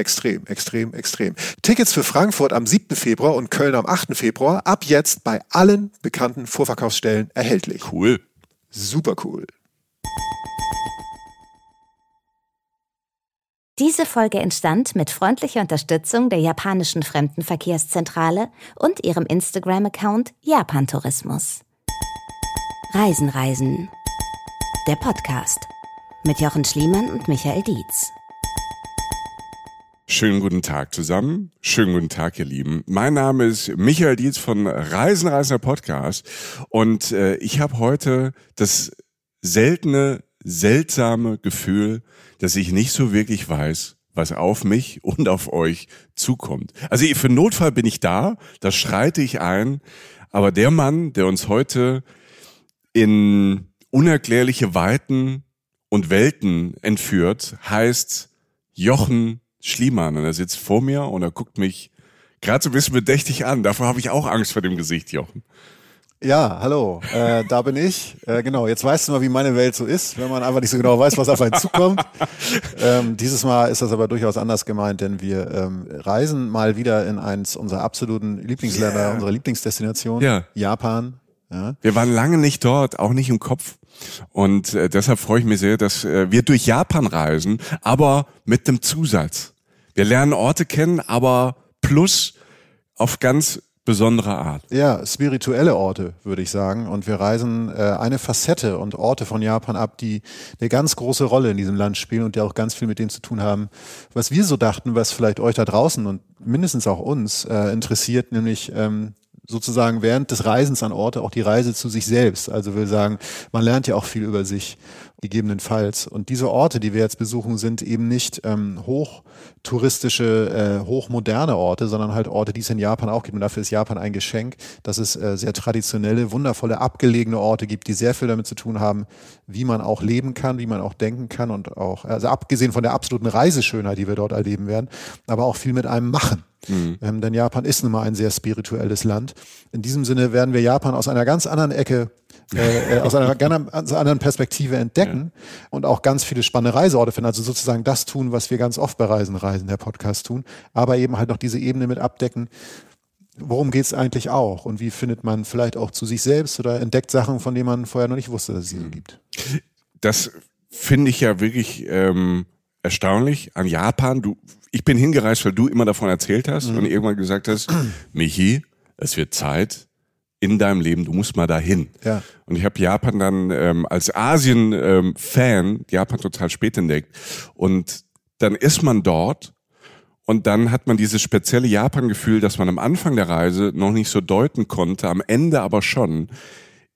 Extrem, extrem, extrem. Tickets für Frankfurt am 7. Februar und Köln am 8. Februar ab jetzt bei allen bekannten Vorverkaufsstellen erhältlich. Cool. Super cool. Diese Folge entstand mit freundlicher Unterstützung der japanischen Fremdenverkehrszentrale und ihrem Instagram-Account Japan Tourismus. Reisen, Reisen. Der Podcast mit Jochen Schliemann und Michael Dietz. Schönen guten Tag zusammen. Schönen guten Tag, ihr Lieben. Mein Name ist Michael Dietz von Reisen, Reisender Podcast. Und äh, ich habe heute das seltene, seltsame Gefühl, dass ich nicht so wirklich weiß, was auf mich und auf euch zukommt. Also für Notfall bin ich da, das schreite ich ein. Aber der Mann, der uns heute in unerklärliche Weiten und Welten entführt, heißt Jochen Schliemann und er sitzt vor mir und er guckt mich gerade so ein bisschen bedächtig an. Davor habe ich auch Angst vor dem Gesicht, Jochen. Ja, hallo, äh, da bin ich. Äh, genau, jetzt weißt du mal, wie meine Welt so ist, wenn man einfach nicht so genau weiß, was auf einen zukommt. ähm, dieses Mal ist das aber durchaus anders gemeint, denn wir ähm, reisen mal wieder in eins unserer absoluten Lieblingsländer, yeah. unserer Lieblingsdestination, ja. Japan. Ja. Wir waren lange nicht dort, auch nicht im Kopf. Und äh, deshalb freue ich mich sehr, dass äh, wir durch Japan reisen, aber mit dem Zusatz. Wir lernen Orte kennen, aber plus auf ganz besondere Art. Ja, spirituelle Orte, würde ich sagen. Und wir reisen äh, eine Facette und Orte von Japan ab, die eine ganz große Rolle in diesem Land spielen und die auch ganz viel mit dem zu tun haben, was wir so dachten, was vielleicht euch da draußen und mindestens auch uns äh, interessiert, nämlich ähm, sozusagen während des Reisens an Orte auch die Reise zu sich selbst. Also will sagen, man lernt ja auch viel über sich, gegebenenfalls. Und diese Orte, die wir jetzt besuchen, sind eben nicht ähm, hochtouristische, äh, hochmoderne Orte, sondern halt Orte, die es in Japan auch gibt. Und dafür ist Japan ein Geschenk, dass es äh, sehr traditionelle, wundervolle, abgelegene Orte gibt, die sehr viel damit zu tun haben, wie man auch leben kann, wie man auch denken kann und auch, also abgesehen von der absoluten Reiseschönheit, die wir dort erleben werden, aber auch viel mit einem machen. Mhm. Ähm, denn Japan ist nun mal ein sehr spirituelles Land. In diesem Sinne werden wir Japan aus einer ganz anderen Ecke äh, äh aus einer ganz anderen Perspektive entdecken ja. und auch ganz viele spannende Reiseorte finden. Also sozusagen das tun, was wir ganz oft bei Reisen, Reisen, der Podcast tun, aber eben halt noch diese Ebene mit abdecken. Worum geht es eigentlich auch? Und wie findet man vielleicht auch zu sich selbst oder entdeckt Sachen, von denen man vorher noch nicht wusste, dass es sie so mhm. gibt? Das finde ich ja wirklich ähm, erstaunlich an Japan. Du ich bin hingereist, weil du immer davon erzählt hast mhm. und irgendwann gesagt hast, Michi, es wird Zeit in deinem Leben, du musst mal dahin. Ja. Und ich habe Japan dann ähm, als Asien-Fan ähm, Japan total spät entdeckt. Und dann ist man dort und dann hat man dieses spezielle Japan-Gefühl, das man am Anfang der Reise noch nicht so deuten konnte, am Ende aber schon.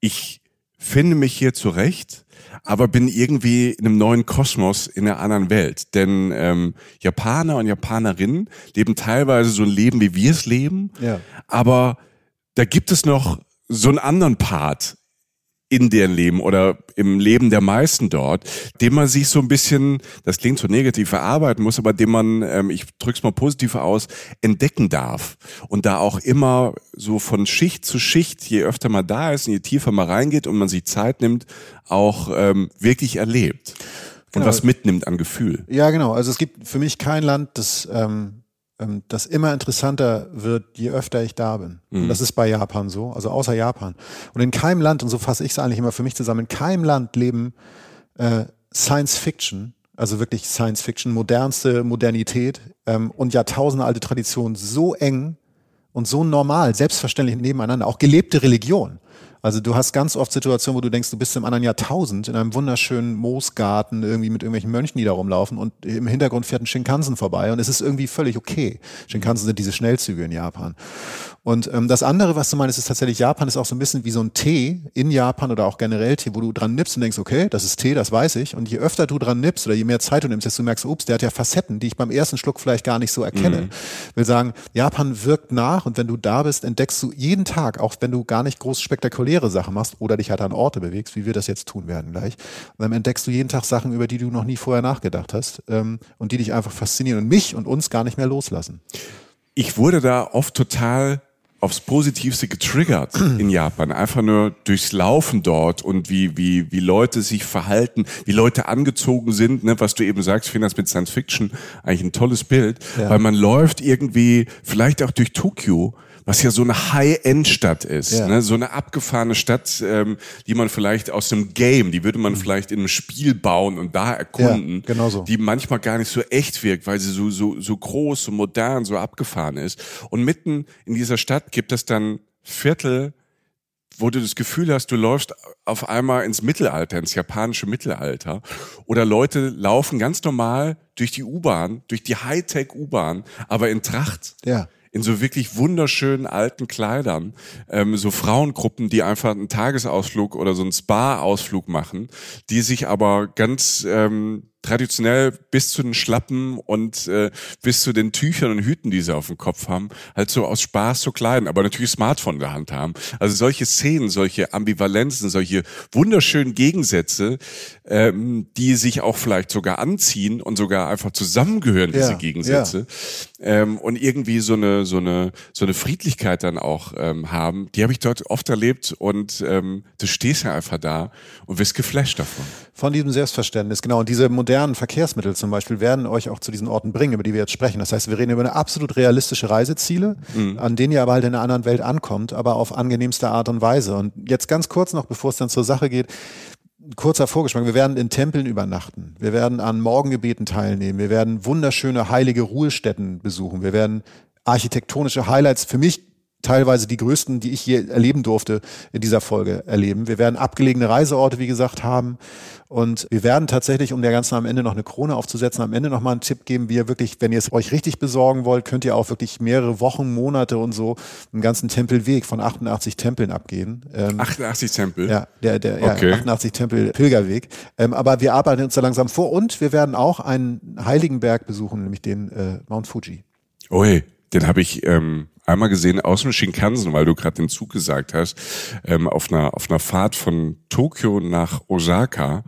Ich finde mich hier zurecht aber bin irgendwie in einem neuen Kosmos in einer anderen Welt. Denn ähm, Japaner und Japanerinnen leben teilweise so ein Leben, wie wir es leben, ja. aber da gibt es noch so einen anderen Part in deren Leben oder im Leben der meisten dort, dem man sich so ein bisschen, das klingt so negativ, verarbeiten muss, aber dem man, ähm, ich drück's mal positiv aus, entdecken darf. Und da auch immer so von Schicht zu Schicht, je öfter man da ist und je tiefer man reingeht und man sich Zeit nimmt, auch ähm, wirklich erlebt. Und genau. was mitnimmt an Gefühl. Ja, genau. Also es gibt für mich kein Land, das ähm, das immer interessanter wird, je öfter ich da bin. Mhm. Und das ist bei Japan so, also außer Japan. Und in keinem Land, und so fasse ich es eigentlich immer für mich zusammen, in keinem Land leben äh, Science Fiction, also wirklich Science Fiction, modernste Modernität ähm, und jahrtausendealte Tradition so eng und so normal, selbstverständlich nebeneinander, auch gelebte Religion. Also du hast ganz oft Situationen, wo du denkst, du bist im anderen Jahrtausend in einem wunderschönen Moosgarten irgendwie mit irgendwelchen Mönchen, die da rumlaufen und im Hintergrund fährt ein Shinkansen vorbei und es ist irgendwie völlig okay. Shinkansen sind diese Schnellzüge in Japan. Und ähm, das andere, was du meinst, ist tatsächlich, Japan ist auch so ein bisschen wie so ein Tee in Japan oder auch generell Tee, wo du dran nippst und denkst, okay, das ist Tee, das weiß ich. Und je öfter du dran nippst oder je mehr Zeit du nimmst, desto merkst du, ups, der hat ja Facetten, die ich beim ersten Schluck vielleicht gar nicht so erkenne. Mhm. Will sagen, Japan wirkt nach und wenn du da bist, entdeckst du jeden Tag, auch wenn du gar nicht groß spektakuläre Sachen machst oder dich halt an Orte bewegst, wie wir das jetzt tun werden gleich, dann entdeckst du jeden Tag Sachen, über die du noch nie vorher nachgedacht hast ähm, und die dich einfach faszinieren und mich und uns gar nicht mehr loslassen. Ich wurde da oft total aufs Positivste getriggert in Japan. Einfach nur durchs Laufen dort und wie, wie, wie Leute sich verhalten, wie Leute angezogen sind, ne, was du eben sagst, ich finde das mit Science Fiction eigentlich ein tolles Bild, ja. weil man läuft irgendwie, vielleicht auch durch Tokio, was ja so eine High-End-Stadt ist, ja. ne? so eine abgefahrene Stadt, ähm, die man vielleicht aus einem Game, die würde man mhm. vielleicht in einem Spiel bauen und da erkunden, ja, genau so. die manchmal gar nicht so echt wirkt, weil sie so, so, so groß, so modern, so abgefahren ist. Und mitten in dieser Stadt gibt es dann Viertel, wo du das Gefühl hast, du läufst auf einmal ins Mittelalter, ins japanische Mittelalter. Oder Leute laufen ganz normal durch die U-Bahn, durch die Hightech-U-Bahn, aber in Tracht. Ja in so wirklich wunderschönen alten Kleidern, ähm, so Frauengruppen, die einfach einen Tagesausflug oder so einen Spa-Ausflug machen, die sich aber ganz ähm, traditionell bis zu den Schlappen und äh, bis zu den Tüchern und Hüten, die sie auf dem Kopf haben, halt so aus Spaß zu kleiden, aber natürlich Smartphone in der Hand haben. Also solche Szenen, solche Ambivalenzen, solche wunderschönen Gegensätze, ähm, die sich auch vielleicht sogar anziehen und sogar einfach zusammengehören, diese ja, Gegensätze. Ja. Ähm, und irgendwie so eine, so eine, so eine Friedlichkeit dann auch ähm, haben, die habe ich dort oft erlebt und ähm, du stehst ja einfach da und wirst geflasht davon. Von diesem Selbstverständnis, genau. Und diese modernen Verkehrsmittel zum Beispiel werden euch auch zu diesen Orten bringen, über die wir jetzt sprechen. Das heißt, wir reden über eine absolut realistische Reiseziele, mhm. an denen ihr aber halt in einer anderen Welt ankommt, aber auf angenehmste Art und Weise. Und jetzt ganz kurz noch, bevor es dann zur Sache geht, kurzer Vorgeschmack. Wir werden in Tempeln übernachten. Wir werden an Morgengebeten teilnehmen. Wir werden wunderschöne heilige Ruhestätten besuchen. Wir werden architektonische Highlights für mich teilweise die größten, die ich je erleben durfte in dieser Folge erleben. Wir werden abgelegene Reiseorte, wie gesagt, haben. Und wir werden tatsächlich, um der ganzen am Ende noch eine Krone aufzusetzen, am Ende nochmal einen Tipp geben, wie ihr wirklich, wenn ihr es euch richtig besorgen wollt, könnt ihr auch wirklich mehrere Wochen, Monate und so einen ganzen Tempelweg von 88 Tempeln abgehen. Ähm, 88 Tempel? Ja, der, der okay. ja, 88 Tempel Pilgerweg. Ähm, aber wir arbeiten uns da langsam vor und wir werden auch einen heiligen Berg besuchen, nämlich den äh, Mount Fuji. Ui, den habe ich ähm, einmal gesehen aus dem Shinkansen, weil du gerade den Zug gesagt hast, ähm, auf einer auf einer Fahrt von Tokio nach Osaka.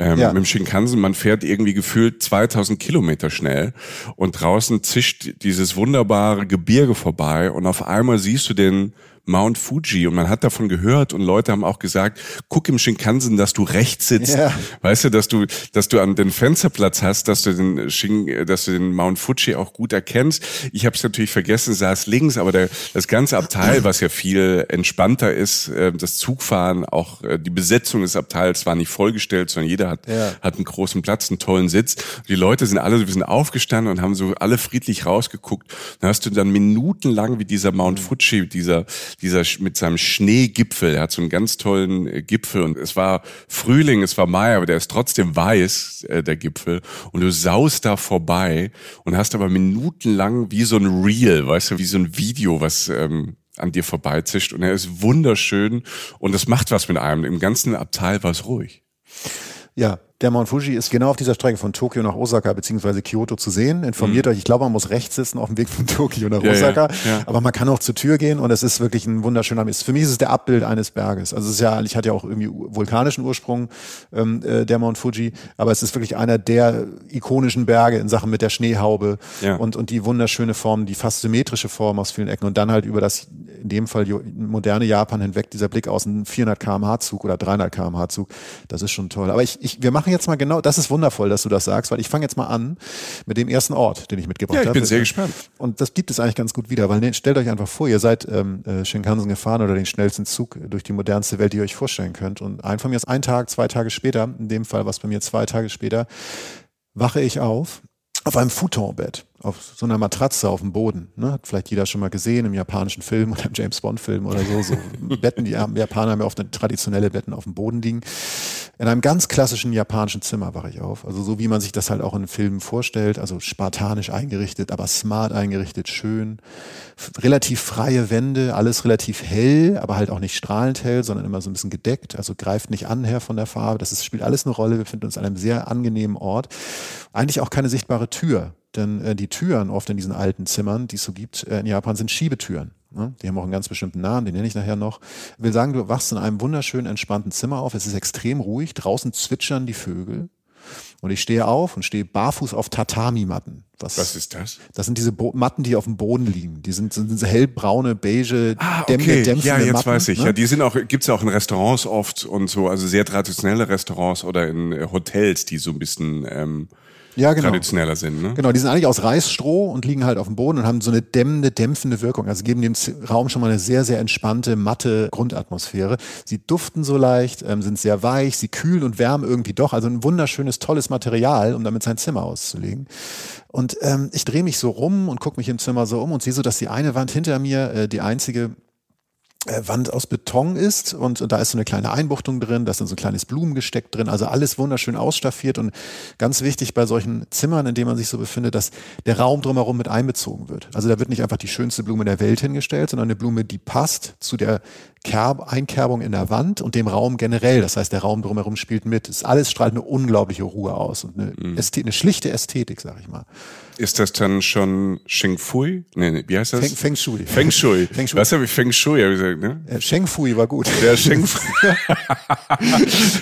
Ähm, ja. Mit dem Shinkansen, man fährt irgendwie gefühlt 2000 Kilometer schnell und draußen zischt dieses wunderbare Gebirge vorbei und auf einmal siehst du den Mount Fuji und man hat davon gehört und Leute haben auch gesagt, guck im Shinkansen, dass du rechts sitzt. Ja. Weißt du, dass du, dass du an den Fensterplatz hast, dass du den Shin, dass du den Mount Fuji auch gut erkennst. Ich habe es natürlich vergessen, saß links, aber der, das ganze Abteil, was ja viel entspannter ist, äh, das Zugfahren, auch äh, die Besetzung des Abteils war nicht vollgestellt, sondern jeder hat, ja. hat einen großen Platz, einen tollen Sitz. Die Leute sind alle so ein bisschen aufgestanden und haben so alle friedlich rausgeguckt. Dann hast du dann minutenlang wie dieser Mount Fuji, dieser dieser mit seinem Schneegipfel, er hat so einen ganz tollen äh, Gipfel und es war Frühling, es war Mai, aber der ist trotzdem weiß, äh, der Gipfel. Und du saust da vorbei und hast aber minutenlang wie so ein Reel, weißt du, wie so ein Video, was ähm, an dir vorbeizischt. Und er ist wunderschön und es macht was mit einem. Im ganzen Abteil war es ruhig. Ja, der Mount Fuji ist genau auf dieser Strecke von Tokio nach Osaka bzw. Kyoto zu sehen. Informiert mhm. euch, ich glaube, man muss rechts sitzen auf dem Weg von Tokio nach ja, Osaka. Ja, ja. Aber man kann auch zur Tür gehen und es ist wirklich ein wunderschöner Mist. Für mich ist es der Abbild eines Berges. Also es ist ja, ich hatte ja auch irgendwie vulkanischen Ursprung, ähm, äh, der Mount Fuji, aber es ist wirklich einer der ikonischen Berge in Sachen mit der Schneehaube und, und die wunderschöne Form, die fast symmetrische Form aus vielen Ecken und dann halt über das, in dem Fall moderne Japan hinweg, dieser Blick aus einem 400 kmh Zug oder 300 kmh Zug. Das ist schon toll. Aber ich, ich, wir machen machen jetzt mal genau, das ist wundervoll, dass du das sagst, weil ich fange jetzt mal an mit dem ersten Ort, den ich mitgebracht habe. Ja, ich bin habe. sehr gespannt. Und das gibt es eigentlich ganz gut wieder, weil ne, stellt euch einfach vor, ihr seid ähm, äh, Shinkansen gefahren oder den schnellsten Zug durch die modernste Welt, die ihr euch vorstellen könnt. Und ein von mir ist ein Tag, zwei Tage später, in dem Fall was bei mir zwei Tage später, wache ich auf auf einem Futonbett. Auf so einer Matratze auf dem Boden. Ne? Hat vielleicht jeder schon mal gesehen im japanischen Film oder im James Bond Film oder so. So Betten, die Japaner haben ja oft traditionelle Betten auf dem Boden liegen. In einem ganz klassischen japanischen Zimmer wache ich auf. Also so wie man sich das halt auch in Filmen vorstellt. Also spartanisch eingerichtet, aber smart eingerichtet, schön. Relativ freie Wände, alles relativ hell, aber halt auch nicht strahlend hell, sondern immer so ein bisschen gedeckt. Also greift nicht an her von der Farbe. Das ist, spielt alles eine Rolle. Wir befinden uns an einem sehr angenehmen Ort. Eigentlich auch keine sichtbare Tür. Denn äh, die Türen oft in diesen alten Zimmern, die es so gibt, äh, in Japan sind Schiebetüren. Ne? Die haben auch einen ganz bestimmten Namen, den nenne ich nachher noch. Ich will sagen, du wachst in einem wunderschönen, entspannten Zimmer auf. Es ist extrem ruhig. Draußen zwitschern die Vögel. Und ich stehe auf und stehe barfuß auf Tatami-Matten. Was, Was ist das? Das sind diese Bo Matten, die auf dem Boden liegen. Die sind, sind diese hellbraune, beige, ah, okay. dämpfende Ja, jetzt Matten, weiß ich. Ne? Ja, die sind auch, gibt's ja auch in Restaurants oft und so, also sehr traditionelle Restaurants oder in äh, Hotels, die so ein bisschen ähm, ja, genau. traditioneller sind. Ne? Genau, die sind eigentlich aus Reisstroh und liegen halt auf dem Boden und haben so eine dämmende, dämpfende Wirkung. Also geben dem Raum schon mal eine sehr, sehr entspannte, matte Grundatmosphäre. Sie duften so leicht, ähm, sind sehr weich, sie kühlen und wärmen irgendwie doch. Also ein wunderschönes, tolles Material, um damit sein Zimmer auszulegen. Und ähm, ich drehe mich so rum und gucke mich im Zimmer so um und sehe so, dass die eine Wand hinter mir, äh, die einzige Wand aus Beton ist und, und da ist so eine kleine Einbuchtung drin, da ist dann so ein kleines Blumengesteck drin, also alles wunderschön ausstaffiert und ganz wichtig bei solchen Zimmern, in denen man sich so befindet, dass der Raum drumherum mit einbezogen wird. Also da wird nicht einfach die schönste Blume der Welt hingestellt, sondern eine Blume, die passt zu der Kerb, Einkerbung in der Wand und dem Raum generell. Das heißt, der Raum drumherum spielt mit. Es alles strahlt eine unglaubliche Ruhe aus und eine, mhm. eine schlichte Ästhetik, sag ich mal. Ist das dann schon Sheng Fui? Nee, nee, wie heißt das? Feng, Feng Shui. Feng Shui. Feng Shui. Was habe ich Feng Shui hab ich gesagt, ne? Äh, Sheng Fui war gut. Der Sheng Fui.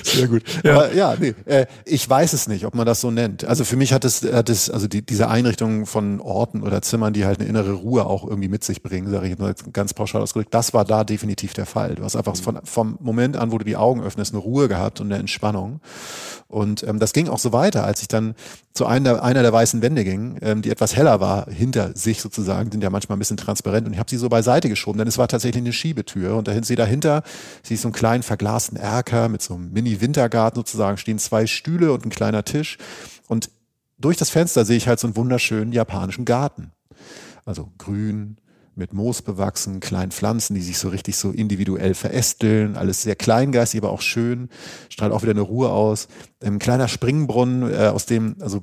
Sehr gut. Ja. Aber ja, nee, äh, ich weiß es nicht, ob man das so nennt. Also für mich hat es, hat es also die, diese Einrichtung von Orten oder Zimmern, die halt eine innere Ruhe auch irgendwie mit sich bringen, sage ich jetzt ganz pauschal ausgedrückt, das war da definitiv der Fall. Du hast einfach von, vom Moment an, wo du die Augen öffnest, eine Ruhe gehabt und eine Entspannung. Und ähm, das ging auch so weiter, als ich dann zu einer, einer der weißen Wände ging, ähm, die etwas heller war, hinter sich sozusagen, sind ja manchmal ein bisschen transparent. Und ich habe sie so beiseite geschoben, denn es war tatsächlich eine Schiebetür. Und dahin sie dahinter, sehe ich so einen kleinen verglasten Erker mit so einem Mini-Wintergarten sozusagen, stehen zwei Stühle und ein kleiner Tisch. Und durch das Fenster sehe ich halt so einen wunderschönen japanischen Garten. Also grün, mit Moos bewachsen, kleinen Pflanzen, die sich so richtig so individuell verästeln, alles sehr kleingeistig, aber auch schön, strahlt auch wieder eine Ruhe aus. Ein kleiner Springbrunnen, äh, aus dem, also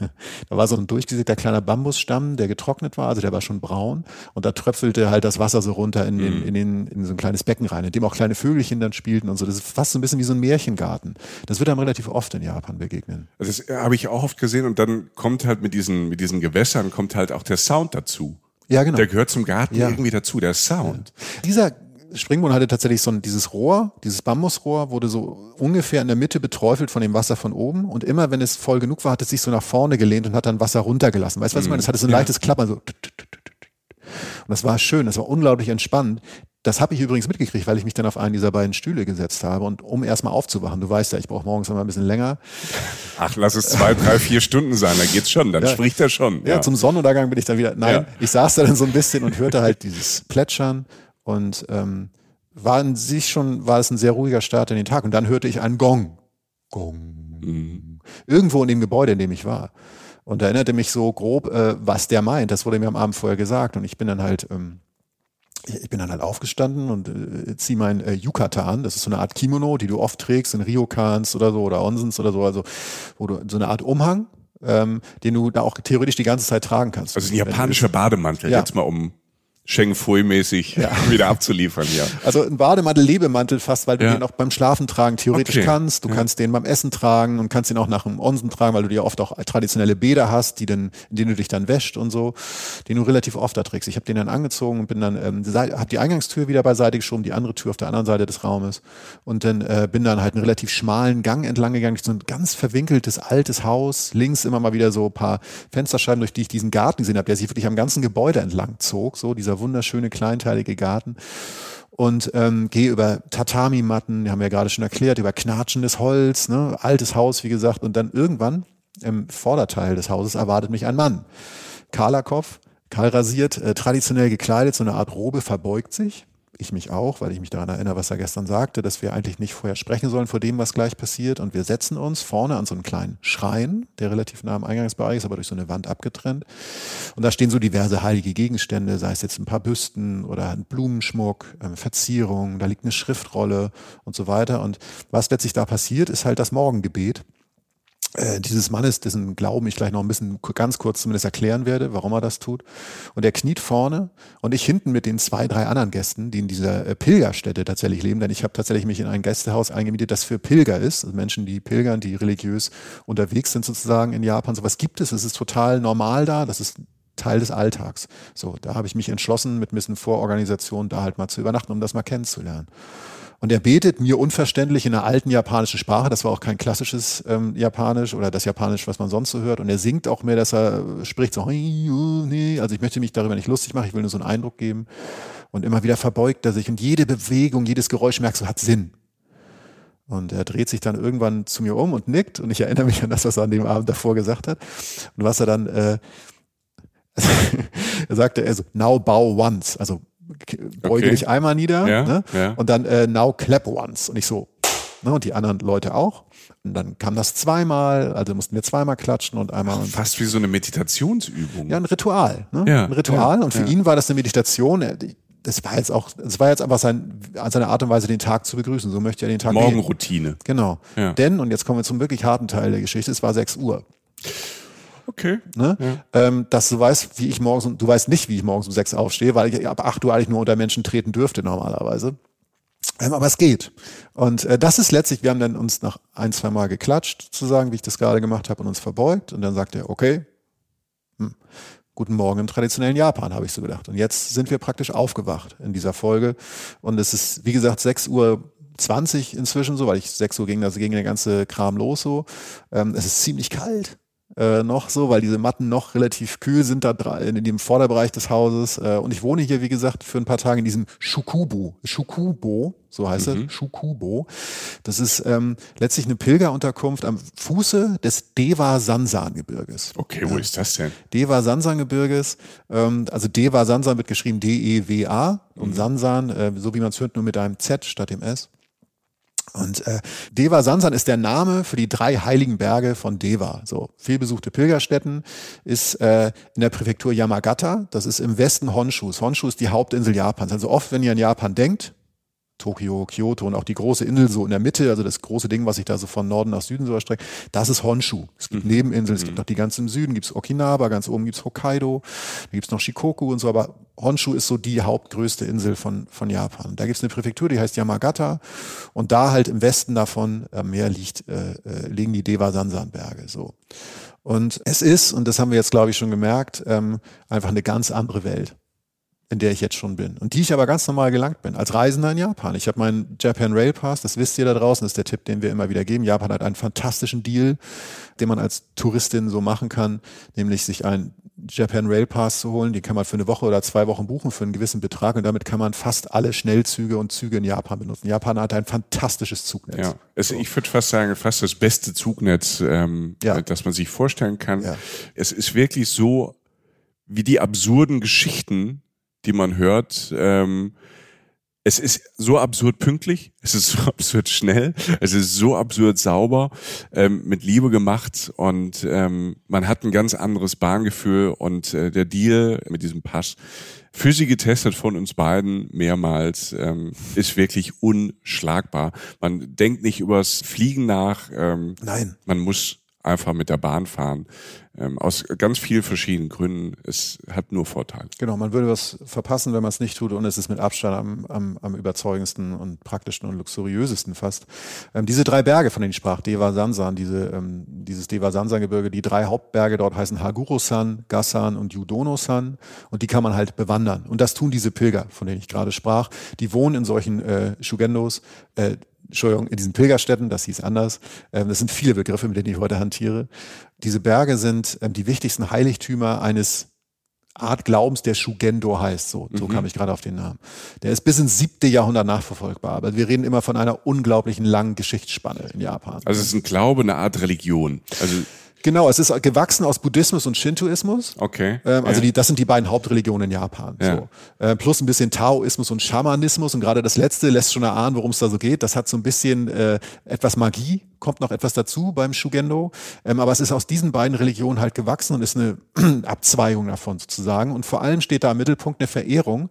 da war so ein durchgesägter kleiner Bambusstamm, der getrocknet war, also der war schon braun und da tröpfelte halt das Wasser so runter in, den, mhm. in, den, in so ein kleines Becken rein, in dem auch kleine Vögelchen dann spielten und so. Das ist fast so ein bisschen wie so ein Märchengarten. Das wird einem relativ oft in Japan begegnen. Also das habe ich auch oft gesehen und dann kommt halt mit diesen, mit diesen Gewässern kommt halt auch der Sound dazu. Ja, genau. Der gehört zum Garten ja. irgendwie dazu, der Sound. Ja. Dieser Springbrunnen hatte tatsächlich so ein, dieses Rohr, dieses Bambusrohr wurde so ungefähr in der Mitte beträufelt von dem Wasser von oben und immer wenn es voll genug war, hat es sich so nach vorne gelehnt und hat dann Wasser runtergelassen. Weißt du, was ich meine? Das hatte so ein leichtes Klappern, so. Und das war schön, das war unglaublich entspannt. Das habe ich übrigens mitgekriegt, weil ich mich dann auf einen dieser beiden Stühle gesetzt habe und um erstmal aufzuwachen. Du weißt ja, ich brauche morgens immer ein bisschen länger. Ach, lass es zwei, drei, vier Stunden sein, dann geht's schon, dann ja. spricht er schon. Ja. ja. zum Sonnenuntergang bin ich dann wieder. Nein, ja. ich saß da dann so ein bisschen und hörte halt dieses Plätschern und ähm, war in sich schon, war es ein sehr ruhiger Start in den Tag. Und dann hörte ich einen Gong. Gong. Mhm. Irgendwo in dem Gebäude, in dem ich war. Und da erinnerte mich so grob, äh, was der meint. Das wurde mir am Abend vorher gesagt. Und ich bin dann halt ähm, ich bin dann halt aufgestanden und äh, ziehe mein äh, Yukatan, das ist so eine Art Kimono, die du oft trägst in Ryokans oder so oder Onsens oder so, also wo du so eine Art Umhang, ähm, den du da auch theoretisch die ganze Zeit tragen kannst. Also ein japanischer Bademantel, ja. jetzt mal um Sheng Fui-mäßig ja. wieder abzuliefern, ja. Also ein Bademantel, Lebemantel fast, weil du ja. den auch beim Schlafen tragen theoretisch okay. kannst. Du ja. kannst den beim Essen tragen und kannst den auch nach dem Onsen tragen, weil du dir oft auch traditionelle Bäder hast, die dann, in denen du dich dann wäscht und so, den du relativ oft da trägst. Ich habe den dann angezogen und bin dann, ähm, habe die Eingangstür wieder beiseite geschoben, die andere Tür auf der anderen Seite des Raumes und dann äh, bin dann halt einen relativ schmalen Gang entlang gegangen, so ein ganz verwinkeltes altes Haus, links immer mal wieder so ein paar Fensterscheiben, durch die ich diesen Garten gesehen habe, der sich wirklich am ganzen Gebäude entlang zog, so dieser dieser wunderschöne kleinteilige Garten. Und ähm, gehe über Tatami-Matten, die haben wir ja gerade schon erklärt, über knatschendes Holz, ne, altes Haus, wie gesagt, und dann irgendwann im Vorderteil des Hauses erwartet mich ein Mann. Kahler Kopf, kahl rasiert, äh, traditionell gekleidet, so eine Art Robe verbeugt sich ich mich auch, weil ich mich daran erinnere, was er gestern sagte, dass wir eigentlich nicht vorher sprechen sollen vor dem, was gleich passiert. Und wir setzen uns vorne an so einen kleinen Schrein, der relativ nah am Eingangsbereich ist, aber durch so eine Wand abgetrennt. Und da stehen so diverse heilige Gegenstände, sei es jetzt ein paar Büsten oder ein Blumenschmuck, ähm, Verzierung, da liegt eine Schriftrolle und so weiter. Und was letztlich da passiert, ist halt das Morgengebet äh, dieses Mannes, dessen Glauben ich gleich noch ein bisschen ganz kurz zumindest erklären werde, warum er das tut. Und er kniet vorne und ich hinten mit den zwei, drei anderen Gästen, die in dieser äh, Pilgerstätte tatsächlich leben, denn ich habe tatsächlich mich in ein Gästehaus eingemietet, das für Pilger ist, also Menschen, die pilgern, die religiös unterwegs sind sozusagen in Japan. Sowas gibt es, es ist total normal da, das ist Teil des Alltags. So, da habe ich mich entschlossen, mit ein bisschen Vororganisation da halt mal zu übernachten, um das mal kennenzulernen. Und er betet mir unverständlich in einer alten japanischen Sprache. Das war auch kein klassisches ähm, Japanisch oder das Japanisch, was man sonst so hört. Und er singt auch mehr, dass er spricht so, also ich möchte mich darüber nicht lustig machen, ich will nur so einen Eindruck geben. Und immer wieder verbeugt er sich und jede Bewegung, jedes Geräusch merkst du, hat Sinn. Und er dreht sich dann irgendwann zu mir um und nickt. Und ich erinnere mich an das, was er an dem Abend davor gesagt hat. Und was er dann, äh, er sagte, also, now bow once, also beuge okay. dich einmal nieder ja, ne? ja. und dann äh, now clap once. Und ich so, ne? und die anderen Leute auch. Und dann kam das zweimal, also mussten wir zweimal klatschen und einmal. Ach, fast wie so eine Meditationsübung. Ja, ein Ritual. Ne? Ja, ein Ritual. und für ihn war das eine Meditation. Das war jetzt auch, das war jetzt einfach sein, seine Art und Weise, den Tag zu begrüßen. So möchte er den Tag. Morgenroutine. Genau. Denn, und jetzt kommen wir zum wirklich harten Teil der Geschichte, es war 6 Uhr. Okay. Ne? Ja. Ähm, dass du weißt, wie ich morgens, du weißt nicht, wie ich morgens um sechs aufstehe, weil ich ab acht Uhr eigentlich nur unter Menschen treten dürfte normalerweise. Ähm, aber es geht. Und äh, das ist letztlich, wir haben dann uns nach ein, zwei Mal geklatscht, zu sagen, wie ich das gerade gemacht habe und uns verbeugt. Und dann sagt er, okay, hm, guten Morgen im traditionellen Japan, habe ich so gedacht. Und jetzt sind wir praktisch aufgewacht in dieser Folge. Und es ist, wie gesagt, sechs Uhr 20 inzwischen so, weil ich sechs Uhr ging, also ging der ganze Kram los so. Ähm, es ist ziemlich kalt äh, noch so, weil diese Matten noch relativ kühl sind da in dem Vorderbereich des Hauses. Äh, und ich wohne hier, wie gesagt, für ein paar Tage in diesem Shukubu. Shukubo, so heißt mhm. es, Shukubo. Das ist ähm, letztlich eine Pilgerunterkunft am Fuße des Deva Sansan Gebirges. Okay, wo äh, ist das denn? Deva Sansan Gebirges. Ähm, also Deva Sansan wird geschrieben D-E-W-A und mhm. Sansan, äh, so wie man es hört, nur mit einem Z statt dem S. Und äh, Deva Sansan ist der Name für die drei heiligen Berge von Deva. So vielbesuchte Pilgerstätten ist äh, in der Präfektur Yamagata. Das ist im Westen Honshus. Honshu ist die Hauptinsel Japans. Also oft, wenn ihr an Japan denkt, Tokio, Kyoto und auch die große Insel so in der Mitte, also das große Ding, was sich da so von Norden nach Süden so erstreckt, das ist Honshu. Es gibt mhm. Nebeninseln, es gibt mhm. noch die ganz im Süden, gibt es Okinawa, ganz oben gibt es Hokkaido, da gibt es noch Shikoku und so, aber Honshu ist so die hauptgrößte Insel von, von Japan. Da gibt es eine Präfektur, die heißt Yamagata und da halt im Westen davon äh, mehr liegt, äh, äh, liegen die Deva-Sansan-Berge. So. Und es ist, und das haben wir jetzt, glaube ich, schon gemerkt, ähm, einfach eine ganz andere Welt in der ich jetzt schon bin und die ich aber ganz normal gelangt bin, als Reisender in Japan. Ich habe meinen Japan Rail Pass, das wisst ihr da draußen, das ist der Tipp, den wir immer wieder geben. Japan hat einen fantastischen Deal, den man als Touristin so machen kann, nämlich sich einen Japan Rail Pass zu holen. Den kann man für eine Woche oder zwei Wochen buchen für einen gewissen Betrag und damit kann man fast alle Schnellzüge und Züge in Japan benutzen. Japan hat ein fantastisches Zugnetz. Ja, es, so. ich würde fast sagen, fast das beste Zugnetz, ähm, ja. das man sich vorstellen kann. Ja. Es ist wirklich so, wie die absurden Geschichten, die man hört. Ähm, es ist so absurd pünktlich, es ist so absurd schnell, es ist so absurd sauber, ähm, mit Liebe gemacht und ähm, man hat ein ganz anderes Bahngefühl und äh, der Deal mit diesem Pass, für sie getestet von uns beiden mehrmals, ähm, ist wirklich unschlagbar. Man denkt nicht übers Fliegen nach. Ähm, Nein. Man muss einfach mit der Bahn fahren. Ähm, aus ganz vielen verschiedenen Gründen. Es hat nur Vorteile. Genau, man würde was verpassen, wenn man es nicht tut und es ist mit Abstand am, am, am überzeugendsten und praktischsten und luxuriösesten fast. Ähm, diese drei Berge, von denen ich sprach, Deva Sansan, diese, ähm, dieses Deva Sansan Gebirge, die drei Hauptberge dort heißen Haguro-san, Gassan und Yudono-san und die kann man halt bewandern. Und das tun diese Pilger, von denen ich gerade sprach. Die wohnen in solchen äh, Shugendos, äh, Entschuldigung, in diesen Pilgerstätten, das hieß anders. Ähm, das sind viele Begriffe, mit denen ich heute hantiere. Diese Berge sind ähm, die wichtigsten Heiligtümer eines Art Glaubens, der Shugendo heißt. So, so mhm. kam ich gerade auf den Namen. Der ist bis ins siebte Jahrhundert nachverfolgbar. Aber wir reden immer von einer unglaublichen langen Geschichtsspanne in Japan. Also es ist ein Glaube, eine Art Religion. Also Genau, es ist gewachsen aus Buddhismus und Shintoismus. Okay. Ähm, also ja. die, das sind die beiden Hauptreligionen in Japan. Ja. So. Äh, plus ein bisschen Taoismus und Schamanismus. Und gerade das letzte lässt schon erahnen, worum es da so geht. Das hat so ein bisschen äh, etwas Magie, kommt noch etwas dazu beim Shugendo. Ähm, aber es ist aus diesen beiden Religionen halt gewachsen und ist eine Abzweigung davon sozusagen. Und vor allem steht da im Mittelpunkt eine Verehrung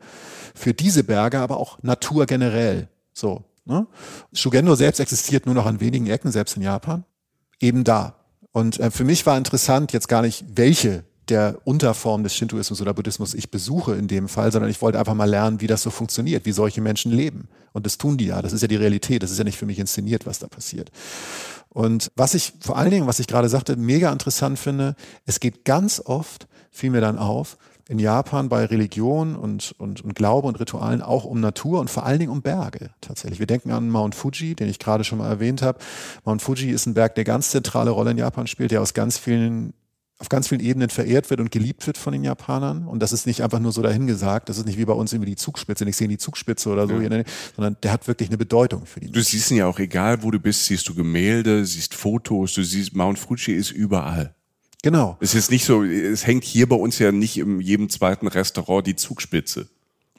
für diese Berge, aber auch Natur generell. So. Ne? Shugendo selbst existiert nur noch an wenigen Ecken, selbst in Japan. Eben da. Und äh, für mich war interessant jetzt gar nicht, welche der Unterform des Shintoismus oder Buddhismus ich besuche in dem Fall, sondern ich wollte einfach mal lernen, wie das so funktioniert, wie solche Menschen leben. Und das tun die ja. Das ist ja die Realität. Das ist ja nicht für mich inszeniert, was da passiert. Und was ich vor allen Dingen, was ich gerade sagte, mega interessant finde, es geht ganz oft, fiel mir dann auf, in Japan bei Religion und, und, und Glaube und Ritualen auch um Natur und vor allen Dingen um Berge tatsächlich. Wir denken an Mount Fuji, den ich gerade schon mal erwähnt habe. Mount Fuji ist ein Berg, der ganz zentrale Rolle in Japan spielt, der aus ganz vielen auf ganz vielen Ebenen verehrt wird und geliebt wird von den Japanern. Und das ist nicht einfach nur so dahingesagt. Das ist nicht wie bei uns irgendwie die Zugspitze. Ich sehe die Zugspitze oder so, ja. sondern der hat wirklich eine Bedeutung für die. Du siehst ihn ja auch, egal wo du bist, siehst du Gemälde, siehst Fotos, du siehst, Mount Fuji ist überall. Genau. Es ist nicht so, es hängt hier bei uns ja nicht in jedem zweiten Restaurant die Zugspitze.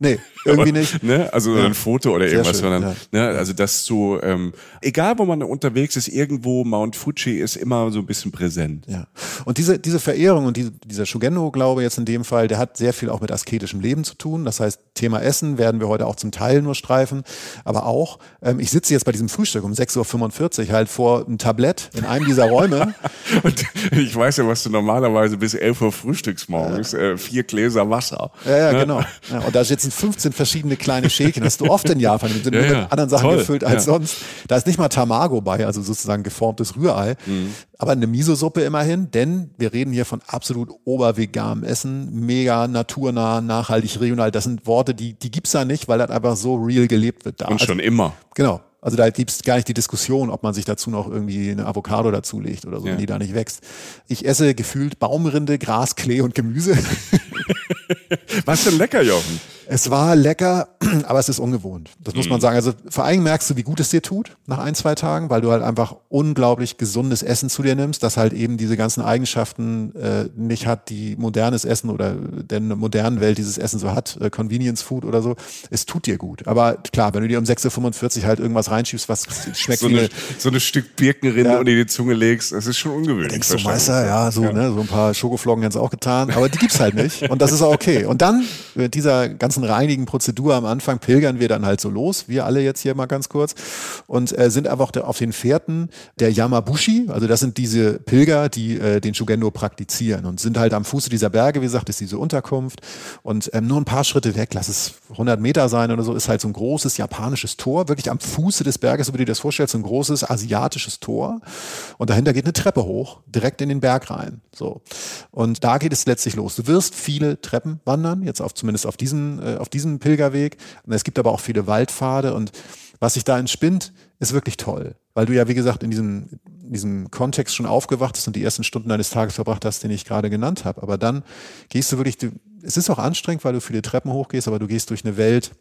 Nee, irgendwie nicht. ne? Also Ja. ein Foto oder irgendwas, schön, sondern ne? also das so, ähm, egal wo man unterwegs ist, irgendwo Mount Fuji ist immer so ein bisschen präsent. Ja. Und diese, diese Verehrung und diese, dieser Shugendo-Glaube jetzt in dem Fall, der hat sehr viel auch mit asketischem Leben zu tun. Das heißt, Thema Essen werden wir heute auch zum Teil nur streifen. Aber auch, ähm, ich sitze jetzt bei diesem Frühstück um 6.45 Uhr halt vor einem Tablett in einem dieser Räume. Und ich weiß ja, was du normalerweise bis 11 Uhr frühstückst morgens, äh, vier Gläser Wasser. Ja, ja, Ne? genau. Ja, und da sitzen 15 verschiedene kleine Schälchen. Das hast du oft in Japan. Die sind Ja, nur ja. mit anderen Sachen Toll. gefüllt als Ja. sonst. Da ist nicht mal Tamago bei, also sozusagen geformtes Rührei. Mhm. Aber eine Miso-Suppe immerhin, denn wir reden hier von absolut oberveganem Essen. Mega naturnah, nachhaltig, regional. Das sind Worte, die, die gibt's da nicht, weil das einfach so real gelebt wird da. Und Also- schon immer. Genau. Also da gibt's gar nicht die Diskussion, ob man sich dazu noch irgendwie eine Avocado dazulegt oder so, Ja. wenn die da nicht wächst. Ich esse gefühlt Baumrinde, Gras, Klee und Gemüse. Was denn lecker, Jochen? Es war lecker, aber es ist ungewohnt. Das muss man sagen. Also vor allem merkst du, wie gut es dir tut nach ein, zwei Tagen, weil du halt einfach unglaublich gesundes Essen zu dir nimmst, das halt eben diese ganzen Eigenschaften äh, nicht hat, die modernes Essen oder der modernen Welt dieses Essen so hat, äh, Convenience Food oder so. Es tut dir gut. Aber klar, wenn du dir um 6.45 Uhr halt irgendwas reinschiebst, was schmeckt So, wie eine, so eine Stück Birkenrinde Ja. unter die Zunge legst, das ist schon ungewöhnlich. Denkst du. Meister, ja, so, ne, so ein paar Schokoflocken hat's auch getan, aber die gibt's halt nicht und das ist auch okay. Und dann mit dieser ganzen reinigen Prozedur am Anfang pilgern wir dann halt so los, wir alle jetzt hier mal ganz kurz und äh, sind einfach auf den Fährten der Yamabushi, also das sind diese Pilger, die äh, den Shugendo praktizieren und sind halt am Fuße dieser Berge, wie gesagt, ist diese Unterkunft und ähm, nur ein paar Schritte weg, lass es 100 Meter sein oder so, ist halt so ein großes japanisches Tor, wirklich am Fuße des Berges, so wie du dir das vorstellst, so ein großes asiatisches Tor und dahinter geht eine Treppe hoch, direkt in den Berg rein. So. Und da geht es letztlich los. Du wirst viele Treppen wandern, jetzt auf, zumindest auf diesem, äh, auf diesem Pilgerweg. Und es gibt aber auch viele Waldpfade und was sich da entspinnt, ist wirklich toll. Weil du ja, wie gesagt, in diesem, in diesem Kontext schon aufgewacht bist und die ersten Stunden deines Tages verbracht hast, den ich gerade genannt habe. Aber dann gehst du wirklich, du, es ist auch anstrengend, weil du viele Treppen hochgehst, aber du gehst durch eine Welt,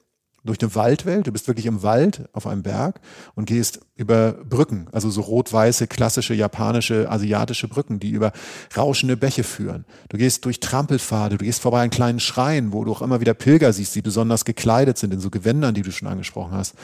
durch eine Waldwelt. Du bist wirklich im Wald auf einem Berg und gehst über Brücken, also so rot-weiße, klassische, japanische, asiatische Brücken, die über rauschende Bäche führen. Du gehst durch Trampelpfade, du gehst vorbei an kleinen Schreien, wo du auch immer wieder Pilger siehst, die besonders gekleidet sind in so Gewändern, die du schon angesprochen hast,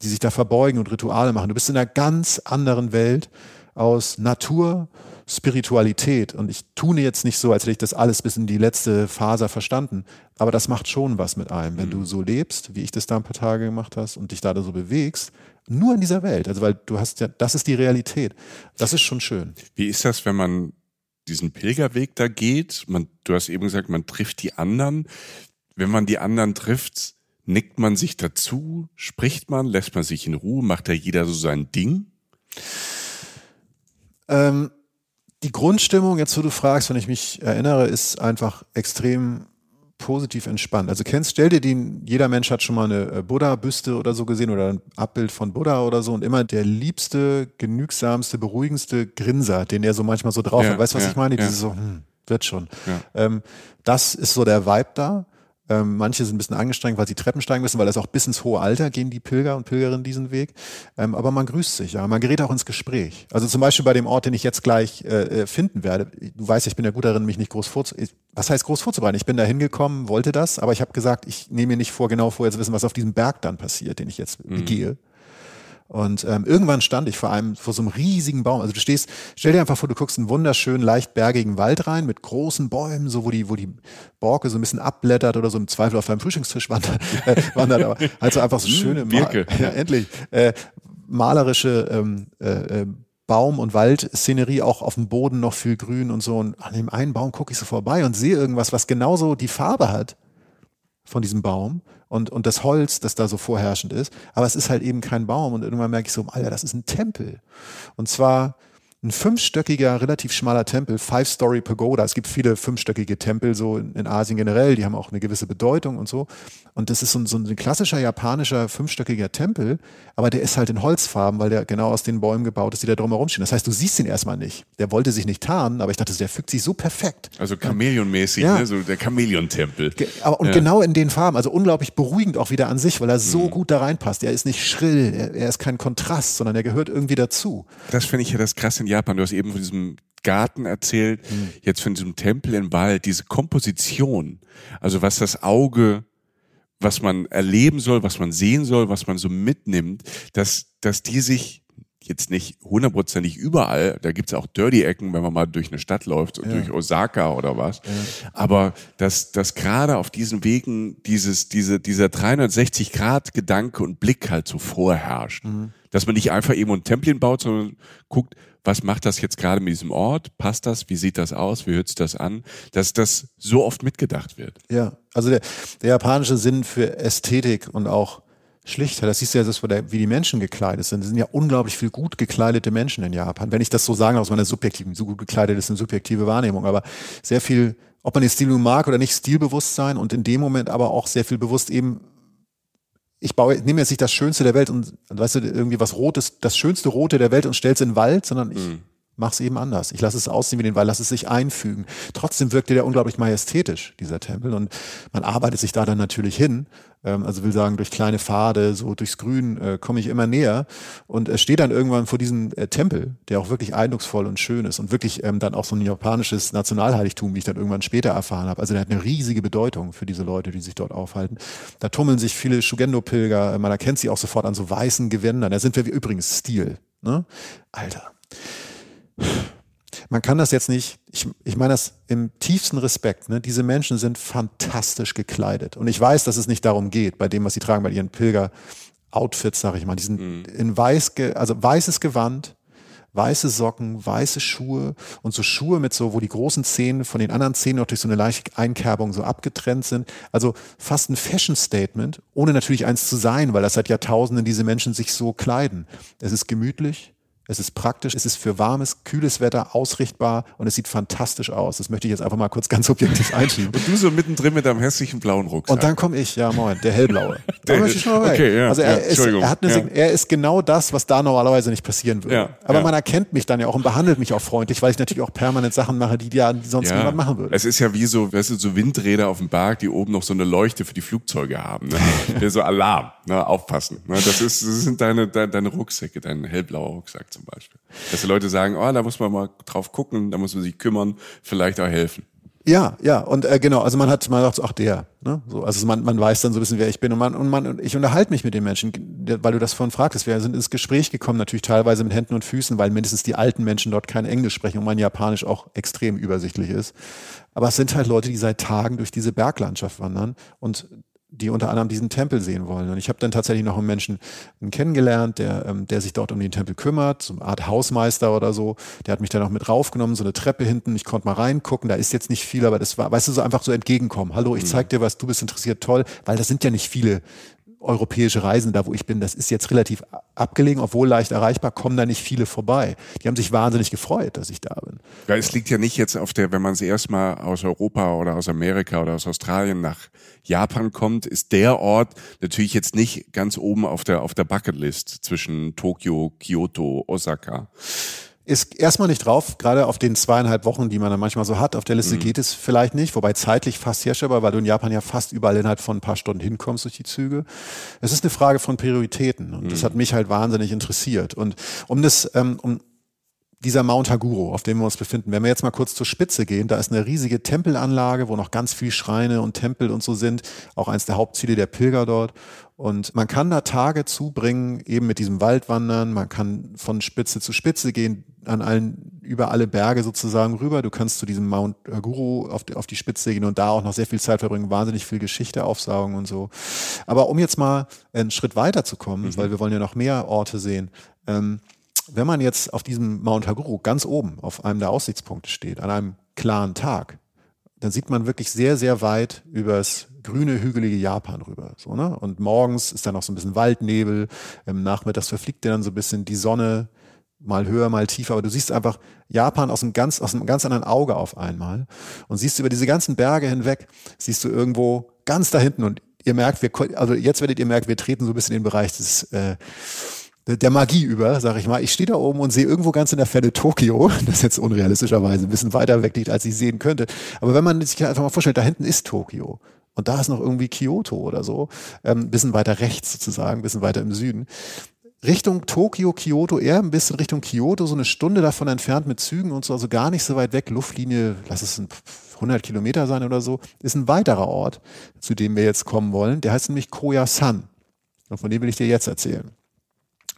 die sich da verbeugen und Rituale machen. Du bist in einer ganz anderen Welt aus Natur, Spiritualität. Und ich tue jetzt nicht so, als hätte ich das alles bis in die letzte Faser verstanden. Aber das macht schon was mit einem, wenn du so lebst, wie ich das da ein paar Tage gemacht hast und dich da so bewegst. Nur in dieser Welt. Also, weil du hast ja, das ist die Realität. Das ist schon schön. Wie ist das, wenn man diesen Pilgerweg da geht? Man, du hast eben gesagt, man trifft die anderen. Wenn man die anderen trifft, nickt man sich dazu, spricht man, lässt man sich in Ruhe, macht da jeder so sein Ding? Ähm, die Grundstimmung, jetzt wo du fragst, wenn ich mich erinnere, ist einfach extrem positiv entspannt. Also kennst, stell dir den, jeder Mensch hat schon mal eine äh, Buddha-Büste oder so gesehen oder ein Abbild von Buddha oder so und immer der liebste, genügsamste, beruhigendste Grinser, den er so manchmal so drauf Ja, hat. Weißt du, was ja, ich meine? ja. Dieses so, hm, wird schon. Ähm, das ist so der Vibe da. Ähm, manche sind ein bisschen angestrengt, weil sie Treppen steigen müssen, weil das auch bis ins hohe Alter gehen die Pilger und Pilgerinnen diesen Weg. Ähm, aber man grüßt sich, ja. Man gerät auch ins Gespräch. Also zum Beispiel bei dem Ort, den ich jetzt gleich äh, äh finden werde. Du weißt, ich bin ja gut darin, mich nicht groß vorzubereiten. Was heißt groß vorzubereiten? Ich bin da hingekommen, wollte das, aber ich habe gesagt, ich nehme mir nicht vor, genau vorher zu wissen, was auf diesem Berg dann passiert, den ich jetzt mhm. gehe. Und ähm, irgendwann stand ich vor einem, vor so einem riesigen Baum. Also du stehst, stell dir einfach vor, du guckst einen wunderschönen, leicht bergigen Wald rein mit großen Bäumen, so wo die, wo die Borke so ein bisschen abblättert oder so im Zweifel auf deinem Frühstückstisch wandert, äh, wandert aber also einfach so hm, schöne, Birke. ja, endlich, äh, malerische ähm, äh, äh, Baum- und Waldszenerie, auch auf dem Boden noch viel Grün und so. Und an dem einen Baum gucke ich so vorbei und sehe irgendwas, was genauso die Farbe hat von diesem Baum und, und das Holz, das da so vorherrschend ist. Aber es ist halt eben kein Baum. Und irgendwann merke ich so, Alter, das ist ein Tempel. Und zwar ein fünfstöckiger, relativ schmaler Tempel, Five-Story Pagoda. Es gibt viele fünfstöckige Tempel so in, in, Asien generell, die haben auch eine gewisse Bedeutung und so. Und das ist so ein, so ein klassischer japanischer fünfstöckiger Tempel, aber der ist halt in Holzfarben, weil der genau aus den Bäumen gebaut ist, die da drumherum stehen. Das heißt, du siehst ihn erstmal nicht. Der wollte sich nicht tarnen, aber ich dachte, der fügt sich so perfekt. Also Chamäleon-mäßig, ja. ne? so der Chamäleon-Tempel. Aber und ja. genau in den Farben, also unglaublich beruhigend auch wieder an sich, weil er so mhm. gut da reinpasst. Er ist nicht schrill, er, er ist kein Kontrast, sondern er gehört irgendwie dazu. Das finde ich ja das krasse in Japan. Du hast eben von diesem Garten erzählt, mhm. jetzt von diesem Tempel im Wald, diese Komposition, also was das Auge, was man erleben soll, was man sehen soll, was man so mitnimmt, dass, dass die sich jetzt nicht hundertprozentig überall, da gibt's auch Dirty-Ecken, wenn man mal durch eine Stadt läuft, ja. durch Osaka oder was. Ja. Aber dass, dass gerade auf diesen Wegen dieses, diese, dieser 360-Grad-Gedanke und Blick halt so vorherrscht. Mhm. Dass man nicht einfach eben ein Templin baut, sondern guckt, was macht das jetzt gerade mit diesem Ort? Passt das? Wie sieht das aus? Wie hört sich das an? Dass das so oft mitgedacht wird. Ja, also der, der japanische Sinn für Ästhetik und auch Schlichtheit, das siehst du ja, das, wie die Menschen gekleidet sind. Es sind ja unglaublich viel gut gekleidete Menschen in Japan. Wenn ich das so sagen aus meiner subjektiven, so gut gekleidet ist eine subjektive Wahrnehmung, aber sehr viel, ob man den Stil nun mag oder nicht, Stilbewusstsein und in dem Moment aber auch sehr viel bewusst eben ich baue, nehme jetzt nicht das Schönste der Welt und, weißt du, irgendwie was Rotes, das schönste Rote der Welt und stell's in den Wald, sondern ich mm. Mache es eben anders. Ich lasse es aussehen wie den Wald, lasse es sich einfügen. Trotzdem wirkte der unglaublich majestätisch, dieser Tempel. Und man arbeitet sich da dann natürlich hin ähm, also will sagen, durch kleine Pfade, so durchs Grün äh, komme ich immer näher und äh, stehe dann irgendwann vor diesem äh, Tempel, der auch wirklich eindrucksvoll und schön ist und wirklich ähm, dann auch so ein japanisches Nationalheiligtum, wie ich dann irgendwann später erfahren habe. Also der hat eine riesige Bedeutung für diese Leute, die sich dort aufhalten. Da tummeln sich viele Shugendo-Pilger, man erkennt sie auch sofort an so weißen Gewändern. Da sind wir wie übrigens Stil. Ne? Alter man kann das jetzt nicht, ich, ich meine das im tiefsten Respekt, ne? diese Menschen sind fantastisch gekleidet. Und ich weiß, dass es nicht darum geht, bei dem, was sie tragen, bei ihren Pilger-Outfits, sag ich mal, die sind mhm. in weiß, also weißes Gewand, weiße Socken, weiße Schuhe und so Schuhe mit so, wo die großen Zehen von den anderen Zehen noch durch so eine leichte Einkerbung so abgetrennt sind. Also fast ein Fashion-Statement, ohne natürlich eins zu sein, weil das seit Jahrtausenden diese Menschen sich so kleiden. Es ist gemütlich, es ist praktisch, es ist für warmes, kühles Wetter ausrichtbar und es sieht fantastisch aus. Das möchte ich jetzt einfach mal kurz ganz objektiv einschieben. und du so mittendrin mit deinem hässlichen blauen Rucksack. Und dann komme ich, ja moin, der hellblaue. der, möchte ich schon mal okay, ja, also er, ja, ist, er, hat eine, ja. er ist genau das, was da normalerweise nicht passieren würde. Ja, Aber man erkennt mich dann ja auch und behandelt mich auch freundlich, weil ich natürlich auch permanent Sachen mache, die, die sonst niemand machen würde. Es ist ja wie so, weißt du, so Windräder auf dem Berg, die oben noch so eine Leuchte für die Flugzeuge haben. Ne? so Alarm, ne? aufpassen. Ne? Das, ist, das sind deine, deine, deine Rucksäcke, dein hellblauer Rucksack zum Beispiel. Dass die Leute sagen, oh, da muss man mal drauf gucken, da muss man sich kümmern, vielleicht auch helfen. Ja, ja, und äh, genau, also man hat, man sagt, ach der, ne? So, also man, man weiß dann so ein bisschen, wer ich bin und man, und man, ich unterhalte mich mit den Menschen, weil du das vorhin fragtest. Wir sind ins Gespräch gekommen, natürlich teilweise mit Händen und Füßen, weil mindestens die alten Menschen dort kein Englisch sprechen und mein Japanisch auch extrem übersichtlich ist. Aber es sind halt Leute, die seit Tagen durch diese Berglandschaft wandern und die unter anderem diesen Tempel sehen wollen. Und ich habe dann tatsächlich noch einen Menschen kennengelernt, der, ähm, der sich dort um den Tempel kümmert, so eine Art Hausmeister oder so. Der hat mich dann auch mit raufgenommen, so eine Treppe hinten. Ich konnte mal reingucken, da ist jetzt nicht viel, aber das war, weißt du, so einfach so entgegenkommen. Hallo, ich mhm. zeig dir was, du bist interessiert, toll, weil das sind ja nicht viele europäische Reisen, da wo ich bin, das ist jetzt relativ abgelegen, obwohl leicht erreichbar, kommen da nicht viele vorbei. Die haben sich wahnsinnig gefreut, dass ich da bin. Ja, es liegt ja nicht jetzt auf der, wenn man es erstmal aus Europa oder aus Amerika oder aus Australien nach Japan kommt, ist der Ort natürlich jetzt nicht ganz oben auf der, auf der Bucketlist zwischen Tokio, Kyoto, Osaka. Ist erstmal nicht drauf, gerade auf den zweieinhalb Wochen, die man dann manchmal so hat. Auf der Liste mhm. geht es vielleicht nicht, wobei zeitlich fast herstellbar, weil du in Japan ja fast überall innerhalb von ein paar Stunden hinkommst durch die Züge. Es ist eine Frage von Prioritäten und mhm. das hat mich halt wahnsinnig interessiert. Und um das, ähm, um dieser Mount Haguro, auf dem wir uns befinden, wenn wir jetzt mal kurz zur Spitze gehen, da ist eine riesige Tempelanlage, wo noch ganz viel Schreine und Tempel und so sind, auch eins der Hauptziele der Pilger dort. Und man kann da Tage zubringen, eben mit diesem Waldwandern. Man kann von Spitze zu Spitze gehen, an allen, über alle Berge sozusagen rüber. Du kannst zu diesem Mount Guru auf die, auf die Spitze gehen und da auch noch sehr viel Zeit verbringen, wahnsinnig viel Geschichte aufsaugen und so. Aber um jetzt mal einen Schritt weiter zu kommen, mhm. weil wir wollen ja noch mehr Orte sehen, ähm, wenn man jetzt auf diesem Mount Haguru ganz oben auf einem der Aussichtspunkte steht, an einem klaren Tag, dann sieht man wirklich sehr, sehr weit übers grüne, hügelige Japan rüber. So, ne? Und morgens ist dann noch so ein bisschen Waldnebel, im Nachmittags verfliegt dir dann so ein bisschen die Sonne, mal höher, mal tiefer, aber du siehst einfach Japan aus einem ganz, aus einem ganz anderen Auge auf einmal und siehst über diese ganzen Berge hinweg, siehst du irgendwo ganz da hinten und ihr merkt, wir, also jetzt werdet ihr merken, wir treten so ein bisschen in den Bereich des, äh, der Magie über, sag ich mal. Ich stehe da oben und sehe irgendwo ganz in der Ferne Tokio, das jetzt unrealistischerweise ein bisschen weiter weg liegt, als ich sehen könnte. Aber wenn man sich einfach mal vorstellt, da hinten ist Tokio. Und da ist noch irgendwie Kyoto oder so, ähm, bisschen weiter rechts sozusagen, bisschen weiter im Süden. Richtung Tokio, Kyoto, eher ein bisschen Richtung Kyoto, so eine Stunde davon entfernt mit Zügen und so, also gar nicht so weit weg. Luftlinie, lass es 100 Kilometer sein oder so, ist ein weiterer Ort, zu dem wir jetzt kommen wollen. Der heißt nämlich Koyasan. Und von dem will ich dir jetzt erzählen.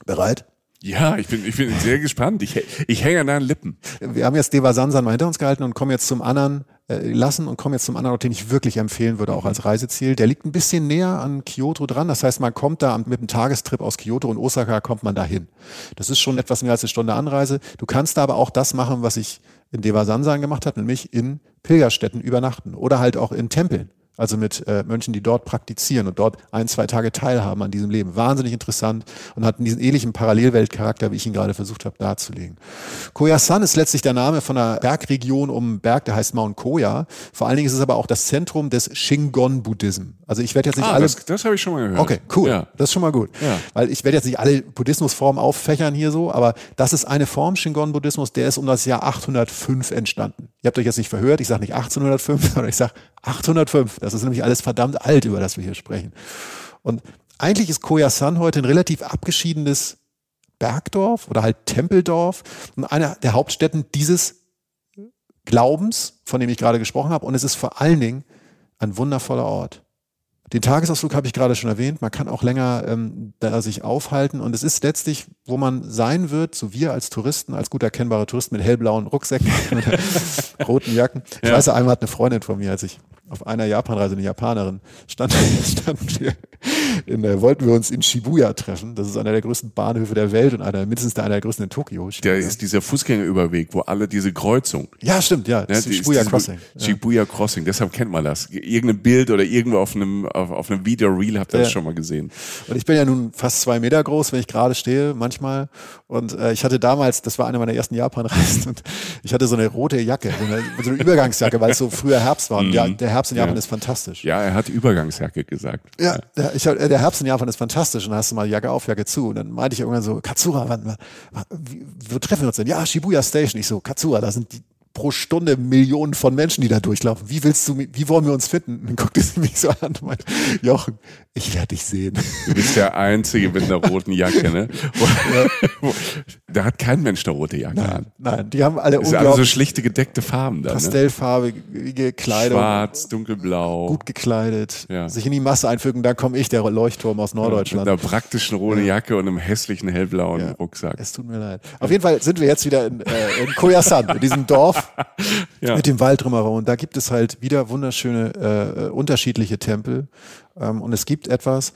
Bereit? Ja, ich bin, ich bin sehr gespannt. Ich, ich hänge an deinen Lippen. Wir haben jetzt Deva Sansan mal hinter uns gehalten und kommen jetzt zum anderen, äh, lassen und kommen jetzt zum anderen Ort, den ich wirklich empfehlen würde, auch als Reiseziel. Der liegt ein bisschen näher an Kyoto dran. Das heißt, man kommt da mit einem Tagestrip aus Kyoto und Osaka kommt man da hin. Das ist schon etwas mehr als eine Stunde Anreise. Du kannst da aber auch das machen, was ich in Deva Sansan gemacht habe, nämlich in Pilgerstätten übernachten oder halt auch in Tempeln also mit äh, Mönchen, die dort praktizieren und dort ein, zwei Tage teilhaben an diesem Leben. Wahnsinnig interessant und hat diesen ähnlichen Parallelweltcharakter, wie ich ihn gerade versucht habe darzulegen. Koyasan ist letztlich der Name von einer Bergregion um einen Berg, der heißt Mount Koya. Vor allen Dingen ist es aber auch das Zentrum des Shingon-Buddhism. Also ich werde jetzt nicht ah, alle... Das, das habe ich schon mal gehört. Okay, cool. Ja. Das ist schon mal gut. Ja. Weil ich werde jetzt nicht alle Buddhismusformen auffächern hier so, aber das ist eine Form Shingon-Buddhismus, der ist um das Jahr 805 entstanden. Ihr habt euch jetzt nicht verhört, ich sage nicht 1805, sondern ich sage 805. Das ist nämlich alles verdammt alt, über das wir hier sprechen. Und eigentlich ist Koyasan heute ein relativ abgeschiedenes Bergdorf oder halt Tempeldorf und einer der Hauptstädten dieses Glaubens, von dem ich gerade gesprochen habe. Und es ist vor allen Dingen ein wundervoller Ort. Den Tagesausflug habe ich gerade schon erwähnt. Man kann auch länger ähm, da sich aufhalten. Und es ist letztlich, wo man sein wird, so wir als Touristen, als gut erkennbare Touristen mit hellblauen Rucksäcken und roten Jacken. Ich ja. weiß, einmal hat eine Freundin von mir, als ich auf einer Japanreise, eine Japanerin, stand, standen wir in, der, wollten wir uns in Shibuya treffen. Das ist einer der größten Bahnhöfe der Welt und einer, mindestens einer der größten in Tokio. Shibuya. Der ist dieser Fußgängerüberweg, wo alle diese Kreuzung. Ja, stimmt, ja. Das ja, ist Shibuya Crossing. Shibuya Crossing, deshalb kennt man das. Irgendein Bild oder irgendwo auf einem, auf, auf einem Video-Reel habt ihr ja. das schon mal gesehen. Und ich bin ja nun fast zwei Meter groß, wenn ich gerade stehe, manchmal. Und äh, ich hatte damals, das war eine meiner ersten Japan-Reisen, und ich hatte so eine rote Jacke, so eine, so eine Übergangsjacke, weil es so früher Herbst war. Und ja, mhm. der Herbst in Japan ja. ist fantastisch. Ja, er hat Übergangsjacke gesagt. Ja, Der, ich, der Herbst in Japan ist fantastisch. Und dann hast du mal Jacke auf, Jacke zu. Und dann meinte ich irgendwann so, Katsura, wann, wann, wo treffen wir uns denn? Ja, Shibuya Station. Ich so, Katsura, da sind die pro Stunde Millionen von Menschen, die da durchlaufen. Wie willst du, wie wollen wir uns finden? Und dann guckte sie mich so an und meinte, Jochen, ich werde dich sehen. Du bist der Einzige mit einer roten Jacke, ne? da hat kein Mensch eine rote Jacke nein, an. Nein, die haben alle sind alle so schlichte gedeckte Farben da. Ne? Pastellfarbige Kleidung. Schwarz, dunkelblau. Gut gekleidet. Ja. Sich in die Masse einfügen, da komme ich, der Leuchtturm aus Norddeutschland. mit einer praktischen roten Jacke und einem hässlichen hellblauen ja. Rucksack. Es tut mir leid. Auf jeden Fall sind wir jetzt wieder in, äh, in Koyasan, in diesem Dorf ja. mit dem Wald drumherum. Und da gibt es halt wieder wunderschöne, äh, unterschiedliche Tempel. Ähm, und es gibt etwas,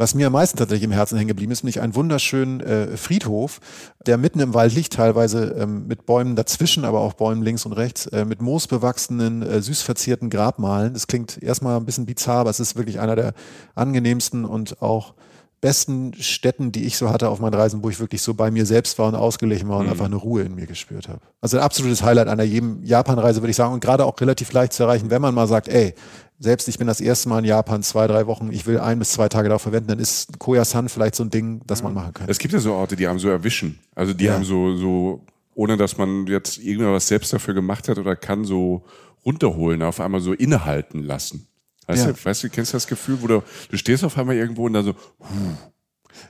was mir am meisten tatsächlich im Herzen hängen geblieben ist, nämlich einen wunderschönen äh, Friedhof, der mitten im Wald liegt, teilweise ähm, mit Bäumen dazwischen, aber auch Bäumen links und rechts, äh, mit moosbewachsenen, äh, süß verzierten Grabmalen. Das klingt erstmal ein bisschen bizarr, aber es ist wirklich einer der angenehmsten und auch besten Städten, die ich so hatte auf meinen Reisen, wo ich wirklich so bei mir selbst war und ausgeglichen war und mhm. einfach eine Ruhe in mir gespürt habe. Also ein absolutes Highlight einer jedem Japan-Reise, würde ich sagen, und gerade auch relativ leicht zu erreichen, wenn man mal sagt, ey, selbst ich bin das erste Mal in Japan, zwei, drei Wochen, ich will ein bis zwei Tage darauf verwenden, dann ist Koyasan vielleicht so ein Ding, das man machen kann. Es gibt ja so Orte, die haben so erwischen. Also die ja. haben so, so ohne dass man jetzt irgendwas selbst dafür gemacht hat oder kann so runterholen, auf einmal so innehalten lassen. Weißt Ja. du, weißt du, kennst du das Gefühl, wo du, du stehst auf einmal irgendwo und dann so,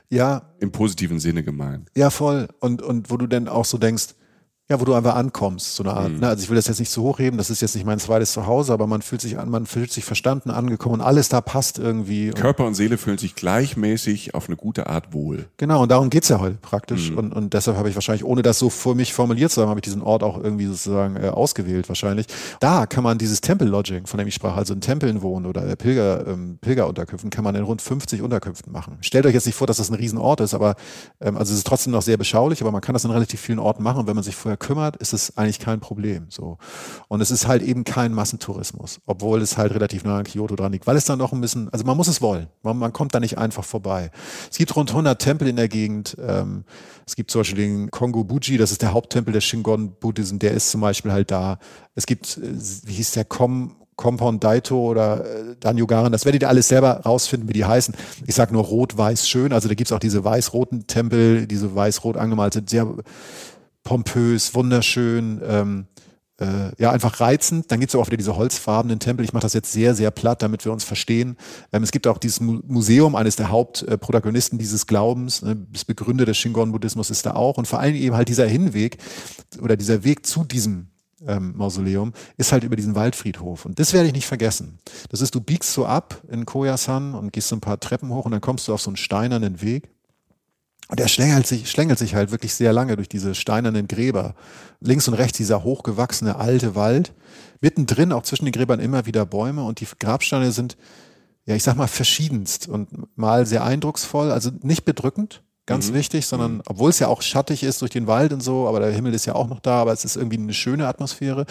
Ja, im positiven Sinne gemeint. Ja, voll. Und, und wo du dann auch so denkst, ja, wo du einfach ankommst, so eine Art. Ne? Also ich will das jetzt nicht zu hochheben, das ist jetzt nicht mein zweites Zuhause, aber man fühlt sich an, man fühlt sich verstanden, angekommen und alles da passt irgendwie. Körper und Seele fühlen sich gleichmäßig auf eine gute Art wohl. genau, und darum geht's ja heute praktisch. Und, und deshalb habe ich wahrscheinlich, ohne das so für mich formuliert zu haben, habe ich diesen Ort auch irgendwie sozusagen äh, ausgewählt wahrscheinlich. Da kann man dieses Tempel-Lodging, von dem ich sprach, also in Tempeln wohnen oder äh, Pilger, ähm, Pilgerunterkünften, kann man in rund 50 Unterkünften machen. Stellt euch jetzt nicht vor, dass das ein Riesenort ist, aber ähm, also es ist trotzdem noch sehr beschaulich, aber man kann das in relativ vielen Orten machen wenn man sich vorher kümmert, ist es eigentlich kein Problem. So. Und es ist halt eben kein Massentourismus, obwohl es halt relativ nah an Kyoto dran liegt, weil es dann noch ein bisschen, also man muss es wollen. Man, man kommt da nicht einfach vorbei. Es gibt rund 100 Tempel in der Gegend. Ähm, es gibt zum Beispiel den Kongo Buji, das ist der Haupttempel des Shingon Buddhism, der ist zum Beispiel halt da. Es gibt, äh, wie hieß der Kom Compound Daito oder äh, Danyogaran, das werdet ihr alles selber rausfinden, wie die heißen. Ich sag nur rot-weiß schön, also da gibt's auch diese weiß-roten Tempel, diese weiß-rot angemalte, sehr pompös, wunderschön, ähm, äh, ja, einfach reizend. Dann gibt's auch wieder diese holzfarbenen Tempel. Ich mache das jetzt sehr, sehr platt, damit wir uns verstehen. Ähm, es gibt auch dieses Mu Museum, eines der Hauptprotagonisten dieses Glaubens, ne, das Begründer des Shingon-Buddhismus ist da auch. Und vor allem eben halt dieser Hinweg oder dieser Weg zu diesem ähm, Mausoleum ist halt über diesen Waldfriedhof. Und das werde ich nicht vergessen. Das ist, du biegst so ab in Koyasan und gehst so ein paar Treppen hoch und dann kommst du auf so einen steinernen Weg. Und der schlängelt sich, schlängelt sich halt wirklich sehr lange durch diese steinernen Gräber. Links und rechts dieser hochgewachsene alte Wald. Mittendrin auch zwischen den Gräbern immer wieder Bäume und die Grabsteine sind, ja, ich sag mal, verschiedenst und mal sehr eindrucksvoll, also nicht bedrückend, ganz wichtig, sondern obwohl es ja auch schattig ist durch den Wald und so, aber der Himmel ist ja auch noch da, aber es ist irgendwie eine schöne Atmosphäre.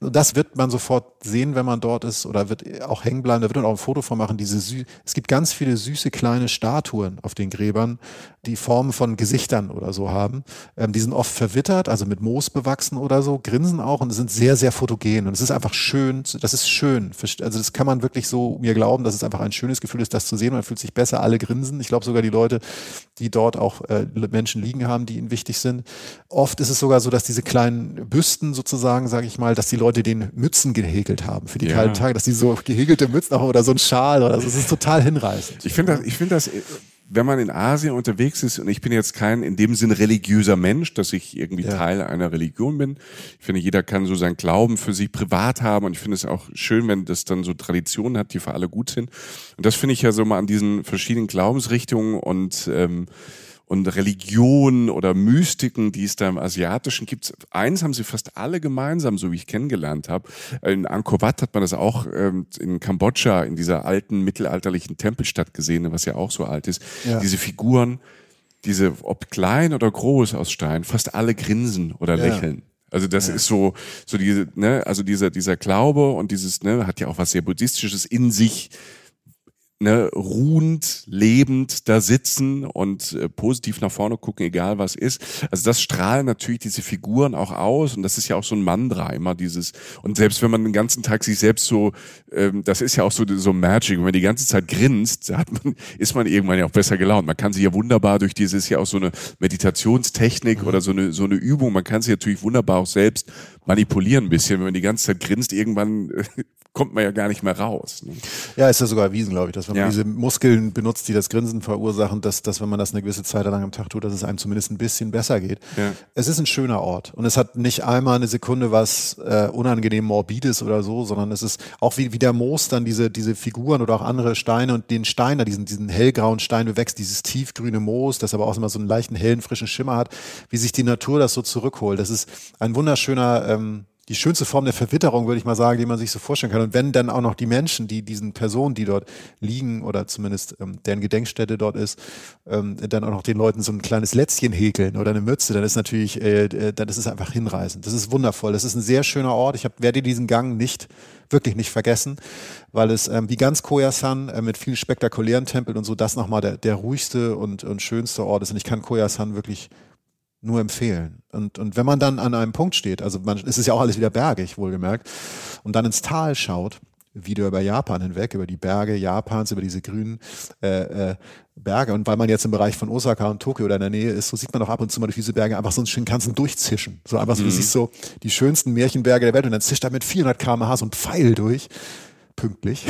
Das wird man sofort sehen, wenn man dort ist oder wird auch hängen bleiben. Da wird man auch ein Foto von machen. Diese sü es gibt ganz viele süße kleine Statuen auf den Gräbern, die Formen von Gesichtern oder so haben. Ähm, die sind oft verwittert, also mit Moos bewachsen oder so, grinsen auch und sind sehr, sehr fotogen. Und es ist einfach schön, das ist schön. Also das kann man wirklich so mir glauben, dass es einfach ein schönes Gefühl ist, das zu sehen. Man fühlt sich besser, alle grinsen. Ich glaube sogar die Leute, die dort auch äh, Menschen liegen haben, die ihnen wichtig sind. Oft ist es sogar so, dass diese kleinen Büsten sozusagen, sage ich mal, dass die Leute den Mützen gehäkelt haben für die Ja. kalten Tage, dass die so gehäkelte Mützen haben oder so ein Schal oder so. Das ist total hinreißend. Ich finde das, ich finde das, äh, wenn man in Asien unterwegs ist, und ich bin jetzt kein in dem Sinn religiöser Mensch, dass ich irgendwie Ja. Teil einer Religion bin. Ich finde, jeder kann so seinen Glauben für sich privat haben und ich finde es auch schön, wenn das dann so Traditionen hat, die für alle gut sind. Und das finde ich ja so mal an diesen verschiedenen Glaubensrichtungen und ähm, und Religionen oder Mystiken, die es da im Asiatischen gibt. Eins haben sie fast alle gemeinsam, so wie ich kennengelernt habe. In Angkor Wat hat man das auch ähm, in Kambodscha, in dieser alten mittelalterlichen Tempelstadt gesehen, was ja auch so alt ist. Ja. Diese Figuren, diese, ob klein oder groß aus Stein, fast alle grinsen oder Ja. lächeln. Also das ist so, so diese, ne, also dieser, dieser Glaube und dieses, ne, hat ja auch was sehr Buddhistisches in sich, ne, ruhend, lebend da sitzen und äh, positiv nach vorne gucken, egal was ist. Also das strahlen natürlich diese Figuren auch aus und das ist ja auch so ein Mantra, immer dieses, und selbst wenn man den ganzen Tag sich selbst so, ähm, das ist ja auch so, so Magic, wenn man die ganze Zeit grinst, hat man, ist man irgendwann ja auch besser gelaunt. Man kann sich ja wunderbar durch dieses ja auch so eine Meditationstechnik oder so eine, so eine Übung, man kann sich natürlich wunderbar auch selbst manipulieren ein bisschen, wenn man die ganze Zeit grinst, irgendwann äh, kommt man ja gar nicht mehr raus. Ne? Ja, ist ja sogar erwiesen, glaube ich, dass wenn man Ja. diese Muskeln benutzt, die das Grinsen verursachen, dass, dass wenn man das eine gewisse Zeit lang am Tag tut, dass es einem zumindest ein bisschen besser geht. Ja. Es ist ein schöner Ort und es hat nicht einmal eine Sekunde was äh, unangenehm morbides oder so, sondern es ist auch wie, wie der Moos dann diese, diese Figuren oder auch andere Steine und den Stein, da diesen, diesen hellgrauen Stein bewächst, dieses tiefgrüne Moos, das aber auch immer so einen leichten hellen, frischen Schimmer hat, wie sich die Natur das so zurückholt. Das ist ein wunderschöner, ähm, die schönste Form der Verwitterung, würde ich mal sagen, die man sich so vorstellen kann. Und wenn dann auch noch die Menschen, die diesen Personen, die dort liegen oder zumindest ähm, deren Gedenkstätte dort ist, ähm, dann auch noch den Leuten so ein kleines Lätzchen häkeln oder eine Mütze, dann ist natürlich, äh, äh, dann ist es einfach hinreißend. Das ist wundervoll. Das ist ein sehr schöner Ort. Ich hab, werde diesen Gang nicht wirklich nicht vergessen, weil es ähm, wie ganz Koyasan äh, mit vielen spektakulären Tempeln und so das nochmal der, der ruhigste und, und schönste Ort ist. Und ich kann Koyasan wirklich nur empfehlen. Und, und wenn man dann an einem Punkt steht, also man, es ist ja auch alles wieder bergig, wohlgemerkt, und dann ins Tal schaut, wieder über Japan hinweg, über die Berge Japans, über diese grünen äh, äh, Berge. Und weil man jetzt im Bereich von Osaka und Tokio oder in der Nähe ist, so sieht man auch ab und zu mal durch diese Berge einfach so einen schönen ganzen durchzischen. So einfach so, mhm. du siehst so die schönsten Märchenberge der Welt und dann zischt da mit 400 km/h so ein Pfeil durch pünktlich.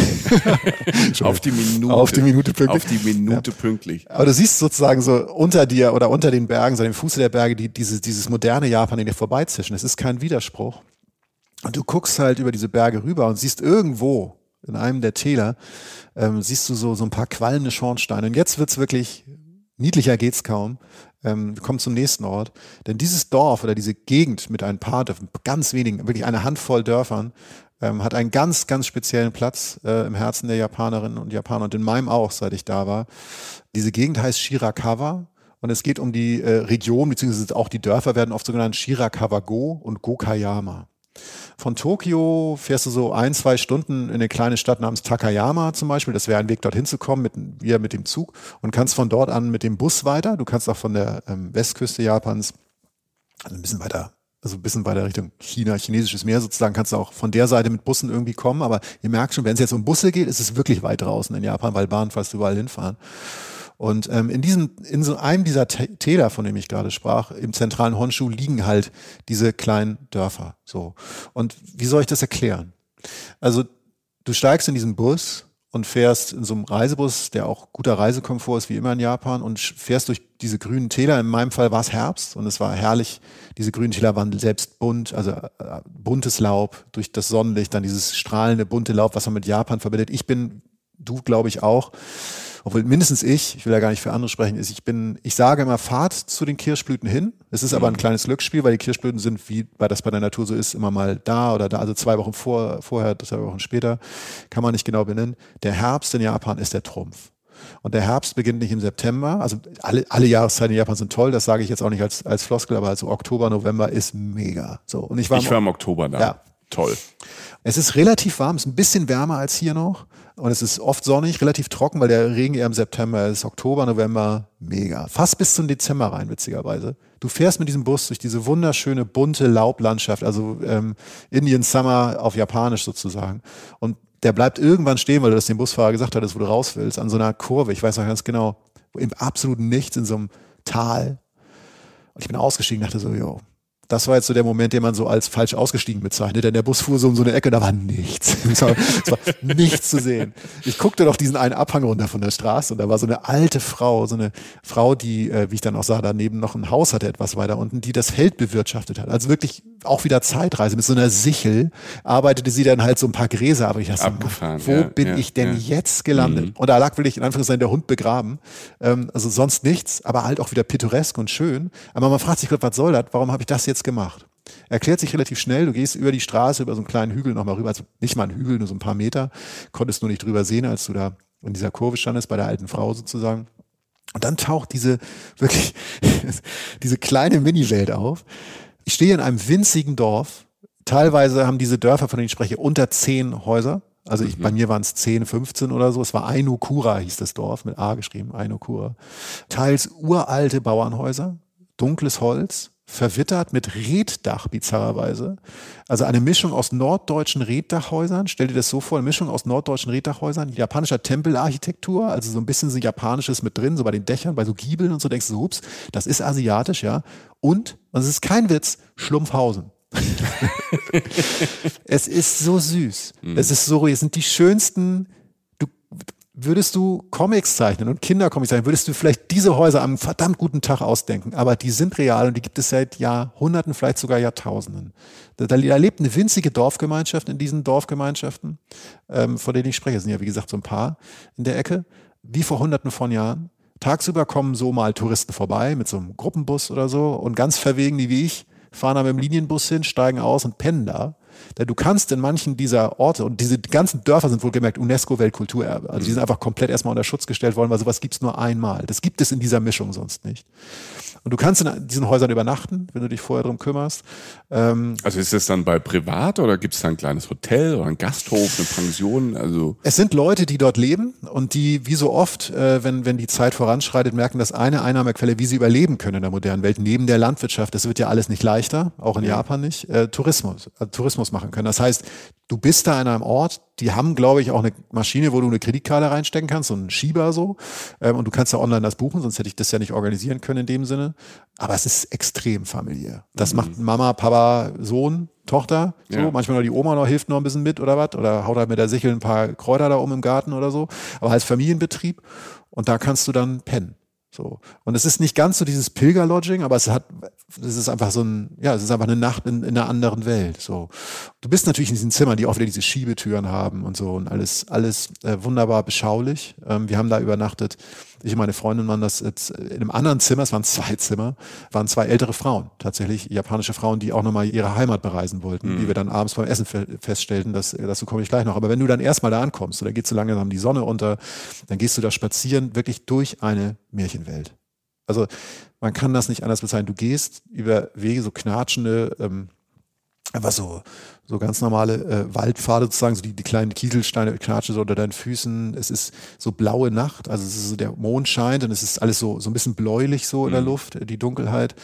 auf die Minute. Auf die Minute pünktlich. Auf die Minute ja. pünktlich. Aber du siehst sozusagen so unter dir oder unter den Bergen, so an dem Fuße der Berge, die, dieses, dieses moderne Japan in dir vorbeizischen. Es ist kein Widerspruch. Und du guckst halt über diese Berge rüber und siehst irgendwo in einem der Täler, ähm, siehst du so, so ein paar qualmende Schornsteine. Und jetzt wird's wirklich, niedlicher geht's kaum. Ähm, wir kommen zum nächsten Ort. Denn dieses Dorf oder diese Gegend mit ein paar Dörfern, ganz wenigen, wirklich eine Handvoll Dörfern, ähm, hat einen ganz, ganz speziellen Platz äh, im Herzen der Japanerinnen und Japaner und in meinem auch, seit ich da war. Diese Gegend heißt Shirakawa und es geht um die äh, Region, beziehungsweise auch die Dörfer werden oft so genannt Shirakawa-go und Gokayama. Von Tokio fährst du so ein, zwei Stunden in eine kleine Stadt namens Takayama zum Beispiel. Das wäre ein Weg, dorthin zu kommen, mit, wieder mit dem Zug und kannst von dort an mit dem Bus weiter. Du kannst auch von der ähm, Westküste Japans also ein bisschen weiter also ein bisschen weiter Richtung China, chinesisches Meer sozusagen, kannst du auch von der Seite mit Bussen irgendwie kommen. Aber ihr merkt schon, wenn es jetzt um Busse geht, ist es wirklich weit draußen in Japan, weil Bahn fast überall hinfahren. Und ähm, in diesem, in so einem dieser Täler, von dem ich gerade sprach, im zentralen Honshu liegen halt diese kleinen Dörfer. So. Und wie soll ich das erklären? Also du steigst in diesen Bus und fährst in so einem Reisebus, der auch guter Reisekomfort ist, wie immer in Japan, und fährst durch diese grünen Täler. In meinem Fall war es Herbst und es war herrlich. Diese grünen Täler waren selbst bunt, also äh, buntes Laub durch das Sonnenlicht, dann dieses strahlende bunte Laub, was man mit Japan verbindet. Ich bin, du glaube ich auch, obwohl mindestens ich, ich will ja gar nicht für andere sprechen, ist, ich bin, ich sage immer, fahrt zu den Kirschblüten hin. Es ist aber ein mhm. kleines Glücksspiel, weil die Kirschblüten sind, wie bei das bei der Natur so ist, immer mal da oder da, also zwei Wochen vor, vorher, zwei Wochen später, kann man nicht genau benennen. Der Herbst in Japan ist der Trumpf. Und der Herbst beginnt nicht im September. Also alle, alle Jahreszeiten in Japan sind toll. Das sage ich jetzt auch nicht als, als Floskel, aber also Oktober, November ist mega. So. Und ich war, ich war im Oktober da. Ja. Toll. Es ist relativ warm, es ist ein bisschen wärmer als hier noch. Und es ist oft sonnig, relativ trocken, weil der Regen eher im September ist. Oktober, November, mega. Fast bis zum Dezember rein, witzigerweise. Du fährst mit diesem Bus durch diese wunderschöne, bunte Laublandschaft, also ähm, Indian Summer auf Japanisch sozusagen. Und der bleibt irgendwann stehen, weil du das dem Busfahrer gesagt hattest, wo du raus willst, an so einer Kurve, ich weiß noch ganz genau, im absoluten Nichts, in so einem Tal. Und ich bin ausgestiegen, dachte so, jo, das war jetzt so der Moment, den man so als falsch ausgestiegen bezeichnet. Denn der Bus fuhr so um so eine Ecke, da war nichts. es, war, es war nichts zu sehen. Ich guckte doch diesen einen Abhang runter von der Straße und da war so eine alte Frau, so eine Frau, die, äh, wie ich dann auch sah, daneben noch ein Haus hatte, etwas weiter unten, die das Feld bewirtschaftet hat. Also wirklich auch wieder Zeitreise. Mit so einer Sichel arbeitete sie dann halt so ein paar Gräser. Aber ich dachte, Abgefahren, wo ja, bin ja, ich denn ja. jetzt gelandet? Mhm. Und da lag wirklich in Anführungszeichen der Hund begraben. Ähm, also sonst nichts, aber halt auch wieder pittoresk und schön. Aber man fragt sich, was soll das? Warum habe ich das jetzt jetzt gemacht? Erklärt sich relativ schnell, du gehst über die Straße, über so einen kleinen Hügel nochmal rüber, also nicht mal ein Hügel, nur so ein paar Meter, konntest nur nicht drüber sehen, als du da in dieser Kurve standest, bei der alten Frau sozusagen. Und dann taucht diese, wirklich, diese kleine Mini-Welt auf. Ich stehe in einem winzigen Dorf. Teilweise haben diese Dörfer, von denen ich spreche, unter zehn Häuser. Also ich, mhm. bei mir waren es 10, 15 oder so. Es war Ainokura, hieß das Dorf, mit A geschrieben, Ainokura. Teils uralte Bauernhäuser, dunkles Holz, verwittert mit Reddach, bizarrerweise. Also eine Mischung aus norddeutschen Reddachhäusern. Stell dir das so vor, eine Mischung aus norddeutschen Reddachhäusern, japanischer Tempelarchitektur, also so ein bisschen so japanisches mit drin, so bei den Dächern, bei so Giebeln und so denkst du, ups, das ist asiatisch, ja. Und, und es ist kein Witz, Schlumpfhausen. es ist so süß. Mhm. Es ist so, es sind die schönsten würdest du Comics zeichnen und Kindercomics zeichnen, würdest du vielleicht diese Häuser am verdammt guten Tag ausdenken. Aber die sind real und die gibt es seit Jahrhunderten, vielleicht sogar Jahrtausenden. Da, da lebt eine winzige Dorfgemeinschaft in diesen Dorfgemeinschaften, ähm, von denen ich spreche. Sind ja, wie gesagt, so ein paar in der Ecke, wie vor hunderten von Jahren. Tagsüber kommen so mal Touristen vorbei mit so einem Gruppenbus oder so und ganz verwegen, die wie ich, fahren da mit dem Linienbus hin, steigen aus und pennen da. Denn du kannst in manchen dieser Orte, und diese ganzen Dörfer sind wohlgemerkt UNESCO-Weltkulturerbe, also die sind einfach komplett erstmal unter Schutz gestellt worden, weil sowas gibt's nur einmal. Das gibt es in dieser Mischung sonst nicht. Und du kannst in diesen Häusern übernachten, wenn du dich vorher drum kümmerst. Ähm, also ist das dann bei privat oder gibt es da ein kleines Hotel oder ein Gasthof, eine Pension? Also es sind Leute, die dort leben und die, wie so oft, äh, wenn, wenn die Zeit voranschreitet, merken, dass eine Einnahmequelle, wie sie überleben können in der modernen Welt, neben der Landwirtschaft, das wird ja alles nicht leichter, auch in ja. Japan nicht, äh, Tourismus. Also Tourismus kostenlos machen können. Das heißt, du bist da an einem Ort, die haben, glaube ich, auch eine Maschine, wo du eine Kreditkarte reinstecken kannst, so einen Schieber so. Ähm, und du kannst ja online das buchen, sonst hätte ich das ja nicht organisieren können in dem Sinne. Aber es ist extrem familiär. Das mhm. macht Mama, Papa, Sohn, Tochter, so. Ja. Manchmal noch die Oma noch hilft noch ein bisschen mit oder was. Oder haut halt mit der Sichel ein paar Kräuter da um im Garten oder so. Aber als Familienbetrieb. Und da kannst du dann pennen. So. Und es ist nicht ganz so dieses Pilgerlodging, aber es hat, es ist einfach so ein, ja, es ist einfach eine Nacht in, in einer anderen Welt. So. Du bist natürlich in diesen Zimmern, die auch wieder diese Schiebetüren haben und so und alles, alles äh, wunderbar beschaulich. Ähm, wir haben da übernachtet ich und meine Freundin waren das jetzt in einem anderen Zimmer, es waren zwei Zimmer, waren zwei ältere Frauen, tatsächlich japanische Frauen, die auch nochmal ihre Heimat bereisen wollten, mhm. wie wir dann abends beim Essen feststellten, dass, dazu komme ich gleich noch. Aber wenn du dann erstmal da ankommst, und da geht so langsam die Sonne unter, dann gehst du da spazieren, wirklich durch eine Märchenwelt. Also man kann das nicht anders bezeichnen. Du gehst über Wege, so knatschende, ähm, einfach so so ganz normale äh, Waldpfade sozusagen, so die, die kleinen Kieselsteine knatschen so unter deinen Füßen. Es ist so blaue Nacht, also es ist so der Mond scheint und es ist alles so, so ein bisschen bläulich so in der mhm. Luft, die Dunkelheit.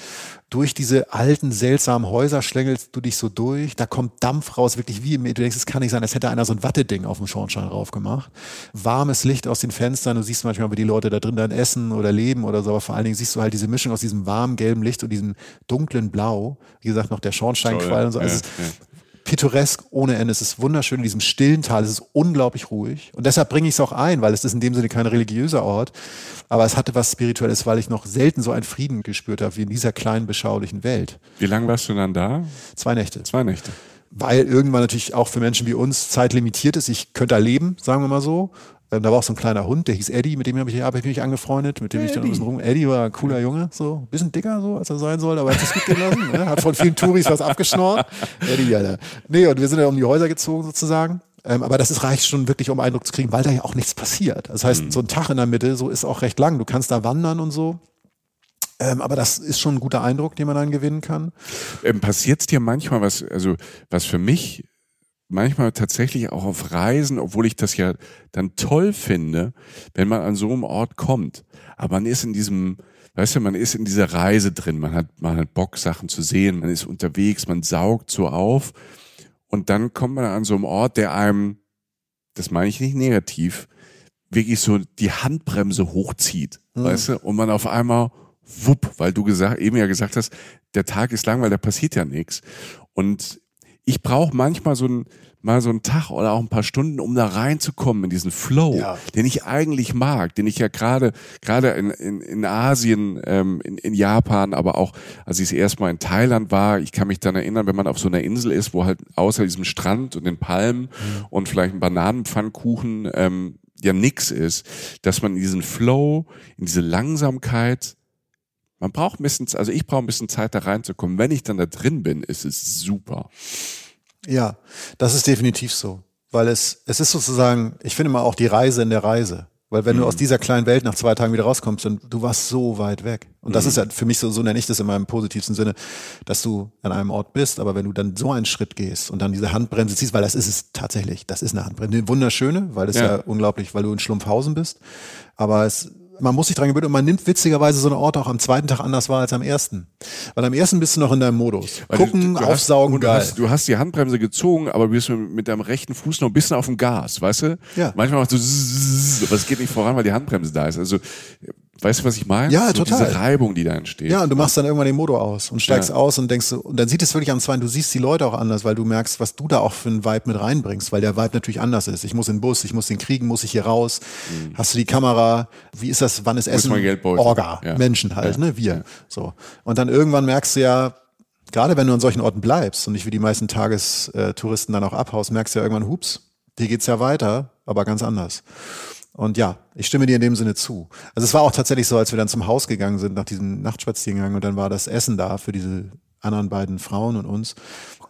Durch diese alten, seltsamen Häuser schlängelst du dich so durch. Da kommt Dampf raus, wirklich wie im, du denkst, es kann nicht sein, als hätte einer so ein Watteding auf dem Schornstein drauf gemacht. Warmes Licht aus den Fenstern, du siehst manchmal, wie die Leute da drin dann essen oder leben oder so, aber vor allen Dingen siehst du halt diese Mischung aus diesem warmen gelben Licht und diesem dunklen Blau. Wie gesagt, noch der Schornsteinqualm und so. Also ja, ja pittoresk ohne Ende. Es ist wunderschön in diesem stillen Tal. Es ist unglaublich ruhig. Und deshalb bringe ich es auch ein, weil es ist in dem Sinne kein religiöser Ort. Aber es hatte was Spirituelles, weil ich noch selten so einen Frieden gespürt habe wie in dieser kleinen, beschaulichen Welt. Wie lange warst du dann da? Zwei Nächte. Zwei Nächte. Weil irgendwann natürlich auch für Menschen wie uns Zeit limitiert ist. Ich könnte da leben, sagen wir mal so. Ähm, da war auch so ein kleiner Hund, der hieß Eddie, mit dem habe ich, hab ich mich angefreundet, mit dem Eddie. ich dann ein bisschen rum. Eddie war ein cooler Junge, so ein bisschen dicker so, als er sein soll, aber er hat es gut gelassen. ne? Hat von vielen Touris was abgeschnort. Eddie, Alter. Nee, und wir sind ja um die Häuser gezogen sozusagen. Ähm, aber das ist, reicht schon wirklich, um Eindruck zu kriegen, weil da ja auch nichts passiert. Das heißt, mhm. so ein Tag in der Mitte, so ist auch recht lang. Du kannst da wandern und so. Ähm, aber das ist schon ein guter Eindruck, den man dann gewinnen kann. Ähm, Passiert es dir manchmal was, also was für mich manchmal tatsächlich auch auf Reisen, obwohl ich das ja dann toll finde, wenn man an so einem Ort kommt. Aber man ist in diesem, weißt du, man ist in dieser Reise drin, man hat, man hat Bock, Sachen zu sehen, man ist unterwegs, man saugt so auf. Und dann kommt man an so einem Ort, der einem, das meine ich nicht negativ, wirklich so die Handbremse hochzieht, mhm. weißt du, und man auf einmal, wupp, weil du gesagt, eben ja gesagt hast, der Tag ist lang, weil da passiert ja nichts. Und ich brauche manchmal so ein, mal so einen Tag oder auch ein paar Stunden, um da reinzukommen in diesen Flow, ja. den ich eigentlich mag, den ich ja gerade gerade in, in, in Asien, ähm, in, in Japan, aber auch als ich das erste Mal in Thailand war, ich kann mich dann erinnern, wenn man auf so einer Insel ist, wo halt außer diesem Strand und den Palmen mhm. und vielleicht ein Bananenpfannkuchen ähm, ja nix ist, dass man in diesen Flow, in diese Langsamkeit man braucht ein bisschen, also ich brauche ein bisschen Zeit da reinzukommen. Wenn ich dann da drin bin, ist es super. Ja, das ist definitiv so. Weil es, es ist sozusagen, ich finde mal auch die Reise in der Reise. Weil wenn mhm. du aus dieser kleinen Welt nach zwei Tagen wieder rauskommst, dann du warst so weit weg. Und das mhm. ist ja für mich so, so nenne ich das in meinem positivsten Sinne, dass du an einem Ort bist, aber wenn du dann so einen Schritt gehst und dann diese Handbremse ziehst, weil das ist es tatsächlich, das ist eine Handbremse, eine wunderschöne, weil es ja. ja unglaublich, weil du in Schlumpfhausen bist, aber es man muss sich dran gewöhnen und man nimmt witzigerweise so einen Ort auch am zweiten Tag anders wahr als am ersten. Weil am ersten bist du noch in deinem Modus. Weil Gucken, du, du aufsaugen, hast, geil. Du hast, du hast die Handbremse gezogen, aber du bist mit deinem rechten Fuß noch ein bisschen auf dem Gas, weißt du? Ja. Manchmal machst du, aber es geht nicht voran, weil die Handbremse da ist. Also Weißt du, was ich meine? Ja, so total. Diese Reibung, die da entsteht. Ja, und du machst dann irgendwann den Motor aus und steigst ja. aus und denkst, und dann sieht es wirklich am zweiten, du siehst die Leute auch anders, weil du merkst, was du da auch für einen Vibe mit reinbringst, weil der Vibe natürlich anders ist. Ich muss in den Bus, ich muss den kriegen, muss ich hier raus. Mhm. Hast du die Kamera? Wie ist das? Wann ist Essen? Orga. Ja. Menschen halt, ja. ne? Wir. So. Und dann irgendwann merkst du ja, gerade wenn du an solchen Orten bleibst und nicht wie die meisten Tagestouristen dann auch abhaust, merkst du ja irgendwann, hups, hier geht's ja weiter, aber ganz anders. Und ja, ich stimme dir in dem Sinne zu. Also es war auch tatsächlich so, als wir dann zum Haus gegangen sind nach diesem Nachtspaziergang und dann war das Essen da für diese anderen beiden Frauen und uns.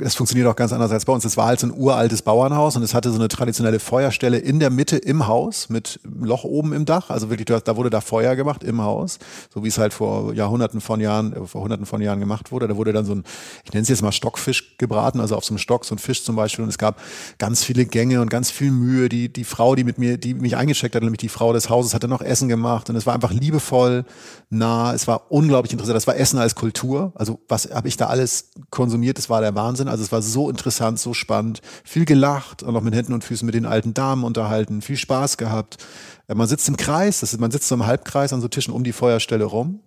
Das funktioniert auch ganz anders als bei uns. Es war halt so ein uraltes Bauernhaus und es hatte so eine traditionelle Feuerstelle in der Mitte im Haus mit Loch oben im Dach. Also wirklich, da wurde da Feuer gemacht im Haus, so wie es halt vor Jahrhunderten von Jahren, äh, vor Hunderten von Jahren gemacht wurde. Da wurde dann so ein, ich nenne es jetzt mal Stockfisch gebraten, also auf so einem Stock so ein Fisch zum Beispiel. Und es gab ganz viele Gänge und ganz viel Mühe. Die die Frau, die mit mir, die mich eingecheckt hat, nämlich die Frau des Hauses, hatte noch Essen gemacht und es war einfach liebevoll, nah. Es war unglaublich interessant. Das war Essen als Kultur. Also was habe ich da alles konsumiert, das war der Wahnsinn. Also es war so interessant, so spannend, viel gelacht und auch mit Händen und Füßen mit den alten Damen unterhalten, viel Spaß gehabt. Äh, man sitzt im Kreis, das ist, man sitzt so im Halbkreis an so Tischen um die Feuerstelle rum.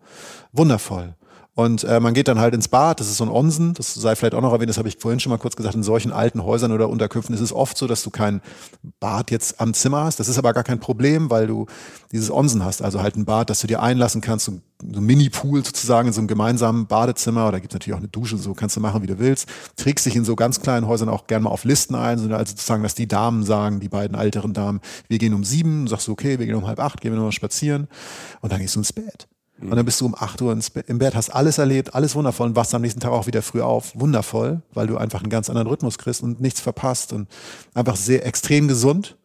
Wundervoll. Und äh, man geht dann halt ins Bad, das ist so ein Onsen, das sei vielleicht auch noch erwähnt, das habe ich vorhin schon mal kurz gesagt, in solchen alten Häusern oder Unterkünften ist es oft so, dass du kein Bad jetzt am Zimmer hast. Das ist aber gar kein Problem, weil du dieses Onsen hast, also halt ein Bad, das du dir einlassen kannst, so ein, so ein Mini-Pool sozusagen in so einem gemeinsamen Badezimmer, oder gibt es natürlich auch eine Dusche, so kannst du machen, wie du willst. Trägst dich in so ganz kleinen Häusern auch gerne mal auf Listen ein, also sozusagen, dass die Damen sagen, die beiden älteren Damen, wir gehen um sieben, sagst du, okay, wir gehen um halb acht, gehen wir nochmal spazieren und dann gehst du ins Bett. Und dann bist du um 8 Uhr ins im Bett, hast alles erlebt, alles wundervoll und wachst am nächsten Tag auch wieder früh auf. Wundervoll, weil du einfach einen ganz anderen Rhythmus kriegst und nichts verpasst und einfach sehr extrem gesund.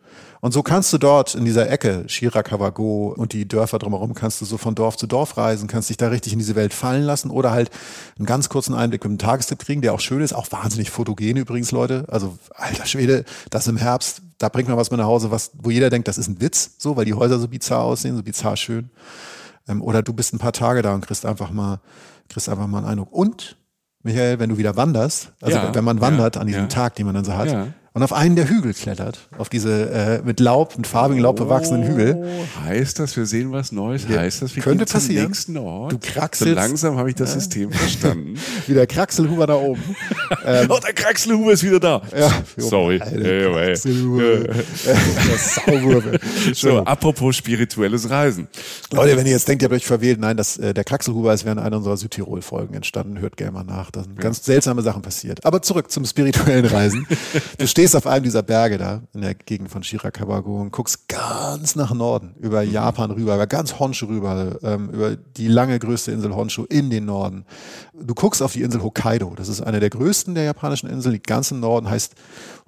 Und so kannst du dort in dieser Ecke, Chiracavago und die Dörfer drumherum, kannst du so von Dorf zu Dorf reisen, kannst dich da richtig in diese Welt fallen lassen oder halt einen ganz kurzen Einblick mit einem Tagestipp kriegen, der auch schön ist, auch wahnsinnig fotogen übrigens, Leute. Also, alter Schwede, das im Herbst, da bringt man was mit nach Hause, was, wo jeder denkt, das ist ein Witz, so, weil die Häuser so bizarr aussehen, so bizarr schön. Ähm, oder du bist ein paar Tage da und kriegst einfach mal, kriegst einfach mal einen Eindruck. Und, Michael, wenn du wieder wanderst, also Ja, wenn man wandert ja, an diesem. Tag, den man dann so hat. Und auf einen der Hügel klettert, auf diese äh, mit Laub, mit farbigen Laub bewachsenen Hügel. Oh, heißt das, wir sehen was Neues? Ja, Heißt das, wir könnte gehen zum passieren. nächsten Ort? Du kraxelst. So langsam habe ich das System verstanden. Wieder Kraxelhuber da oben. ähm, oh, der Kraxelhuber ist wieder da. ja, Sorry. Anyway. Sauwürfel. So, apropos spirituelles Reisen. Leute, wenn ihr jetzt denkt, ihr habt euch verwählt, nein, das, äh, der Kraxelhuber ist während einer unserer Südtirol-Folgen entstanden. Hört gerne mal nach. Da sind ganz seltsame Sachen passiert. Aber zurück zum spirituellen Reisen. Du stehst auf einem dieser Berge da, in der Gegend von Shirakawago und guckst ganz nach Norden, über Japan rüber, über ganz Honshu rüber, ähm, über die lange größte Insel Honshu in den Norden. Du guckst auf die Insel Hokkaido. Das ist eine der größten der japanischen Inseln, liegt ganz im Norden, heißt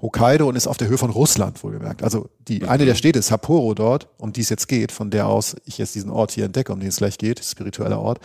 Hokkaido und ist auf der Höhe von Russland, wohlgemerkt. Also die, eine der Städte ist Sapporo dort, um die es jetzt geht, von der aus ich jetzt diesen Ort hier entdecke, um den es gleich geht, spiritueller Ort.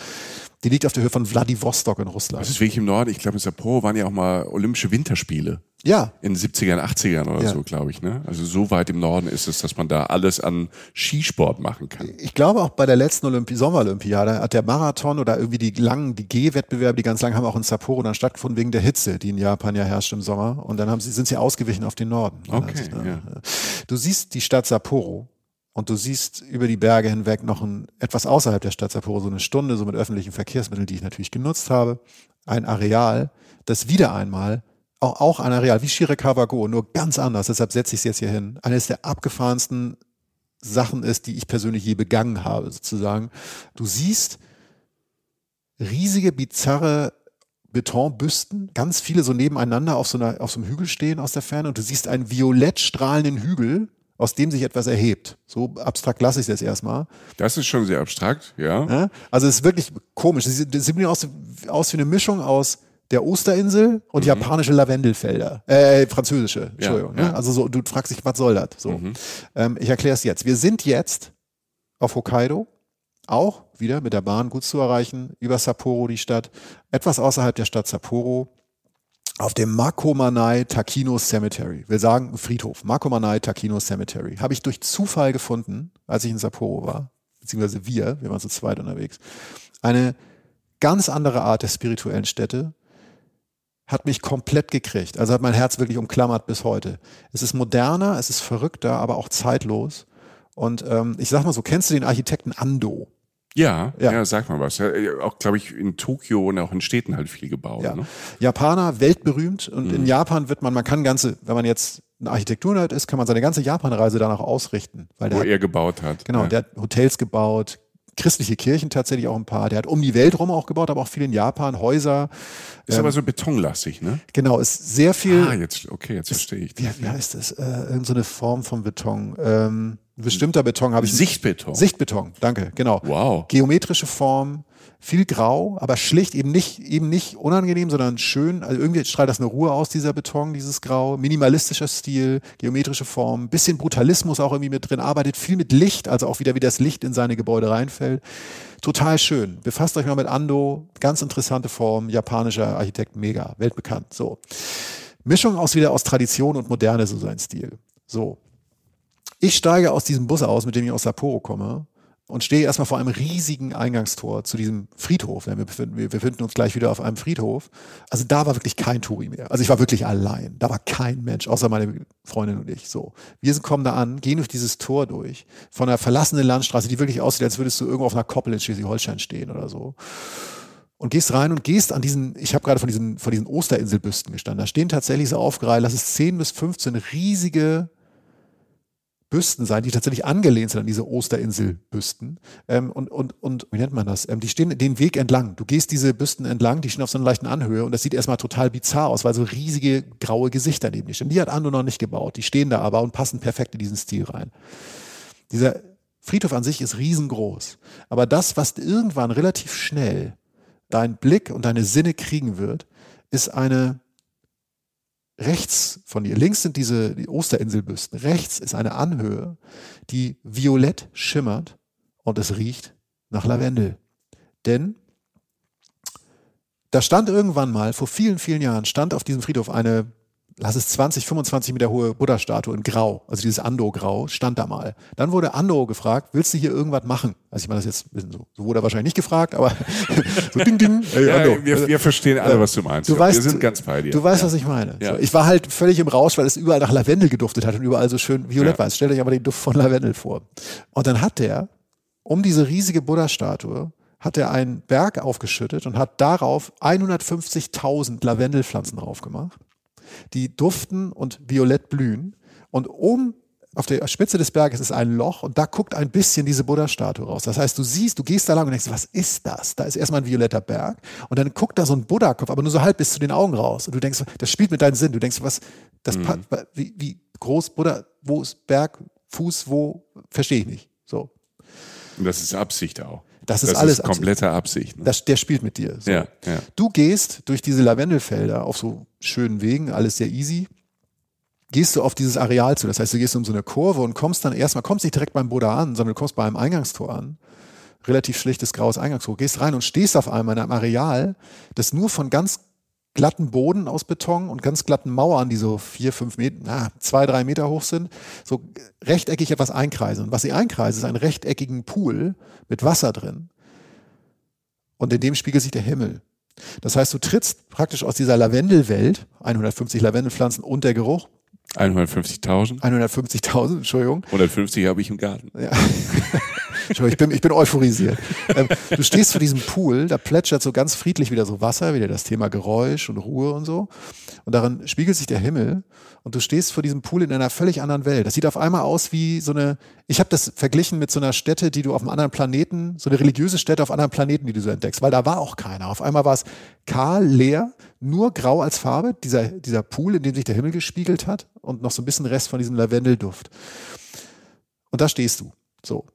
Die liegt auf der Höhe von Vladivostok in Russland. Das ist wirklich im Norden. Ich glaube, in Sapporo waren ja auch mal Olympische Winterspiele. Ja, In den 70ern, 80ern oder Ja. so, glaube ich. Ne? Also so weit im Norden ist es, dass man da alles an Skisport machen kann. ich glaube auch bei der letzten Olympi Sommerolympiade hat der Marathon oder irgendwie die langen, die G-Wettbewerbe, die ganz lang haben auch in Sapporo dann stattgefunden wegen der Hitze, die in Japan ja herrscht im Sommer. Und dann haben sie, sind sie ausgewichen auf den Norden. Okay, Also, ja. Du siehst die Stadt Sapporo und du siehst über die Berge hinweg noch ein, etwas außerhalb der Stadt Sapporo, so eine Stunde, so mit öffentlichen Verkehrsmitteln, die ich natürlich genutzt habe, ein Areal, das wieder einmal auch, auch ein Areal wie Shirakawago, nur ganz anders, deshalb setze ich es jetzt hier hin, eines der abgefahrensten Sachen ist, die ich persönlich je begangen habe, sozusagen. Du siehst riesige, bizarre Betonbüsten, ganz viele so nebeneinander auf so, einer, auf so einem Hügel stehen aus der Ferne und du siehst einen violett strahlenden Hügel, aus dem sich etwas erhebt. So abstrakt lasse ich es jetzt erstmal. Das ist schon sehr abstrakt, ja. Ja? Also es ist wirklich komisch. Das sieht, das aus, aus wie eine Mischung aus der Osterinsel und japanische Lavendelfelder. Äh, französische, Entschuldigung. Mhm. ja. Mhm. Ne? Also so, du fragst dich, was soll das? So. Ähm, ich erkläre es jetzt. Wir sind jetzt auf Hokkaido, auch wieder mit der Bahn gut zu erreichen, über Sapporo die Stadt, etwas außerhalb der Stadt Sapporo, auf dem Makomanai Takino Cemetery. Will sagen Friedhof. Makomanai Takino Cemetery. Habe ich durch Zufall gefunden, als ich in Sapporo war. Beziehungsweise wir, wir waren zu zweit unterwegs. Eine ganz andere Art der spirituellen Städte hat mich komplett gekriegt. Also hat mein Herz wirklich umklammert bis heute. Es ist moderner, es ist verrückter, aber auch zeitlos. Und ähm, ich sag mal so, kennst du den Architekten Ando? Ja, Ja. ja, sag mal was. Ja, auch, glaube ich, in Tokio und auch in Städten halt viel gebaut. Ja. Ne? Japaner, weltberühmt. Und Mhm. in Japan wird man, man kann ganze, wenn man jetzt ein Architekturnerd ist, kann man seine ganze Japanreise danach ausrichten. Weil der Wo hat, er gebaut hat. genau, der hat Hotels gebaut, christliche Kirchen tatsächlich auch ein paar. Der hat um die Welt rum auch gebaut, aber auch viel in Japan, Häuser. Ist aber so betonlastig, ne? Genau, ist sehr viel. Ah, jetzt, okay, jetzt verstehe ich. wie, wie heißt das? Äh, irgend so eine Form von Beton. Ähm, bestimmter Beton habe ich. Sichtbeton. Sichtbeton, danke, genau. Wow. Geometrische Form, viel grau, aber schlicht, eben nicht, eben nicht unangenehm, sondern schön. Also irgendwie strahlt das eine Ruhe aus, dieser Beton, dieses Grau. Minimalistischer Stil, geometrische Form, bisschen Brutalismus auch irgendwie mit drin, arbeitet viel mit Licht, also auch wieder wie das Licht in seine Gebäude reinfällt. Total schön. Befasst euch mal mit Ando, ganz interessante Form, japanischer Architekt, mega, weltbekannt. So. Mischung aus wieder aus Tradition und Moderne, so sein Stil. So. Ich steige aus diesem Bus aus, mit dem ich aus Sapporo komme, und stehe erstmal vor einem riesigen Eingangstor zu diesem Friedhof. Wir befinden, wir befinden uns gleich wieder auf einem Friedhof. Also da war wirklich kein Touri mehr. Also ich war wirklich allein. Da war kein Mensch, außer meine Freundin und ich. So. Wir kommen da an, gehen durch dieses Tor durch, von einer verlassenen Landstraße, die wirklich aussieht, als würdest du irgendwo auf einer Koppel in Schleswig-Holstein stehen oder so. Und gehst rein und gehst an diesen, ich habe gerade von diesen, von diesen Osterinselbüsten gestanden. Da stehen tatsächlich so aufgereiht, lass es 10 bis 15 riesige Büsten sein, die tatsächlich angelehnt sind an diese Osterinselbüsten. Ähm, und, und, und wie nennt man das? Ähm, die stehen den Weg entlang. Du gehst diese Büsten entlang, die stehen auf so einer leichten Anhöhe und das sieht erstmal total bizarr aus, weil so riesige graue Gesichter neben dir stehen. Die hat Ando noch nicht gebaut. Die stehen da aber und passen perfekt in diesen Stil rein. Dieser Friedhof an sich ist riesengroß. Aber das, was irgendwann relativ schnell dein Blick und deine Sinne kriegen wird, ist eine Rechts von dir, links sind diese die Osterinselbüsten, rechts ist eine Anhöhe, die violett schimmert und es riecht nach Lavendel. Denn da stand irgendwann mal, vor vielen, vielen Jahren, stand auf diesem Friedhof eine lass es 20, 25 Meter hohe Buddha-Statue in Grau, also dieses Ando-Grau, stand da mal. Dann wurde Ando gefragt, willst du hier irgendwas machen? Also ich meine das jetzt so, so wurde er wahrscheinlich nicht gefragt, aber so ding, ding, hey, ja, Ando. Wir, wir verstehen alle, was du meinst. Du weißt, wir sind ganz bei dir. Du weißt, was ich meine. Ja. So, ich war halt völlig im Rausch, weil es überall nach Lavendel geduftet hat und überall so schön violett war. Stellt euch aber den Duft von Lavendel vor. Und dann hat der um diese riesige Buddha-Statue hat er einen Berg aufgeschüttet und hat darauf 150.000 Lavendelpflanzen drauf gemacht die duften und violett blühen. Und oben auf der Spitze des Berges ist ein Loch und da guckt ein bisschen diese Buddha-Statue raus. Das heißt, du siehst, du gehst da lang und denkst, was ist das? Da ist erstmal ein violetter Berg und dann guckt da so ein Buddha-Kopf, aber nur so halb bis zu den Augen raus. Und du denkst, das spielt mit deinem Sinn. Du denkst, was, das, mhm. wie, wie groß Buddha, wo ist Berg, Fuß, wo, verstehe ich nicht. So. Und das ist Absicht auch. Das ist das alles ist komplette Absicht. Ne? Das, der spielt mit dir. So. Ja, ja. Du gehst durch diese Lavendelfelder auf so schönen Wegen, alles sehr easy. Gehst du auf dieses Areal zu. Das heißt, du gehst um so eine Kurve und kommst dann erstmal, kommst nicht direkt beim Buddha an, sondern du kommst bei einem Eingangstor an. Relativ schlichtes graues Eingangstor. Gehst rein und stehst auf einmal in einem Areal, das nur von ganz glatten Boden aus Beton und ganz glatten Mauern, die so vier, fünf Meter, na, zwei, drei Meter hoch sind, so rechteckig etwas einkreisen. Und was sie einkreisen, ist einen rechteckigen Pool mit Wasser drin. Und in dem spiegelt sich der Himmel. Das heißt, du trittst praktisch aus dieser Lavendelwelt, 150 Lavendelpflanzen und der Geruch. 150.000? 150.000, Entschuldigung. 150 habe ich im Garten. Ja. ich bin, ich bin euphorisiert. Ähm, du stehst vor diesem Pool, da plätschert so ganz friedlich wieder so Wasser, wieder das Thema Geräusch und Ruhe und so. Und darin spiegelt sich der Himmel und du stehst vor diesem Pool in einer völlig anderen Welt. Das sieht auf einmal aus wie so eine, ich habe das verglichen mit so einer Stätte, die du auf einem anderen Planeten, so eine religiöse Stätte auf anderen Planeten, die du so entdeckst, weil da war auch keiner. Auf einmal war es kahl, leer, nur grau als Farbe, dieser, dieser Pool, in dem sich der Himmel gespiegelt hat und noch so ein bisschen Rest von diesem Lavendelduft. Und da stehst du. So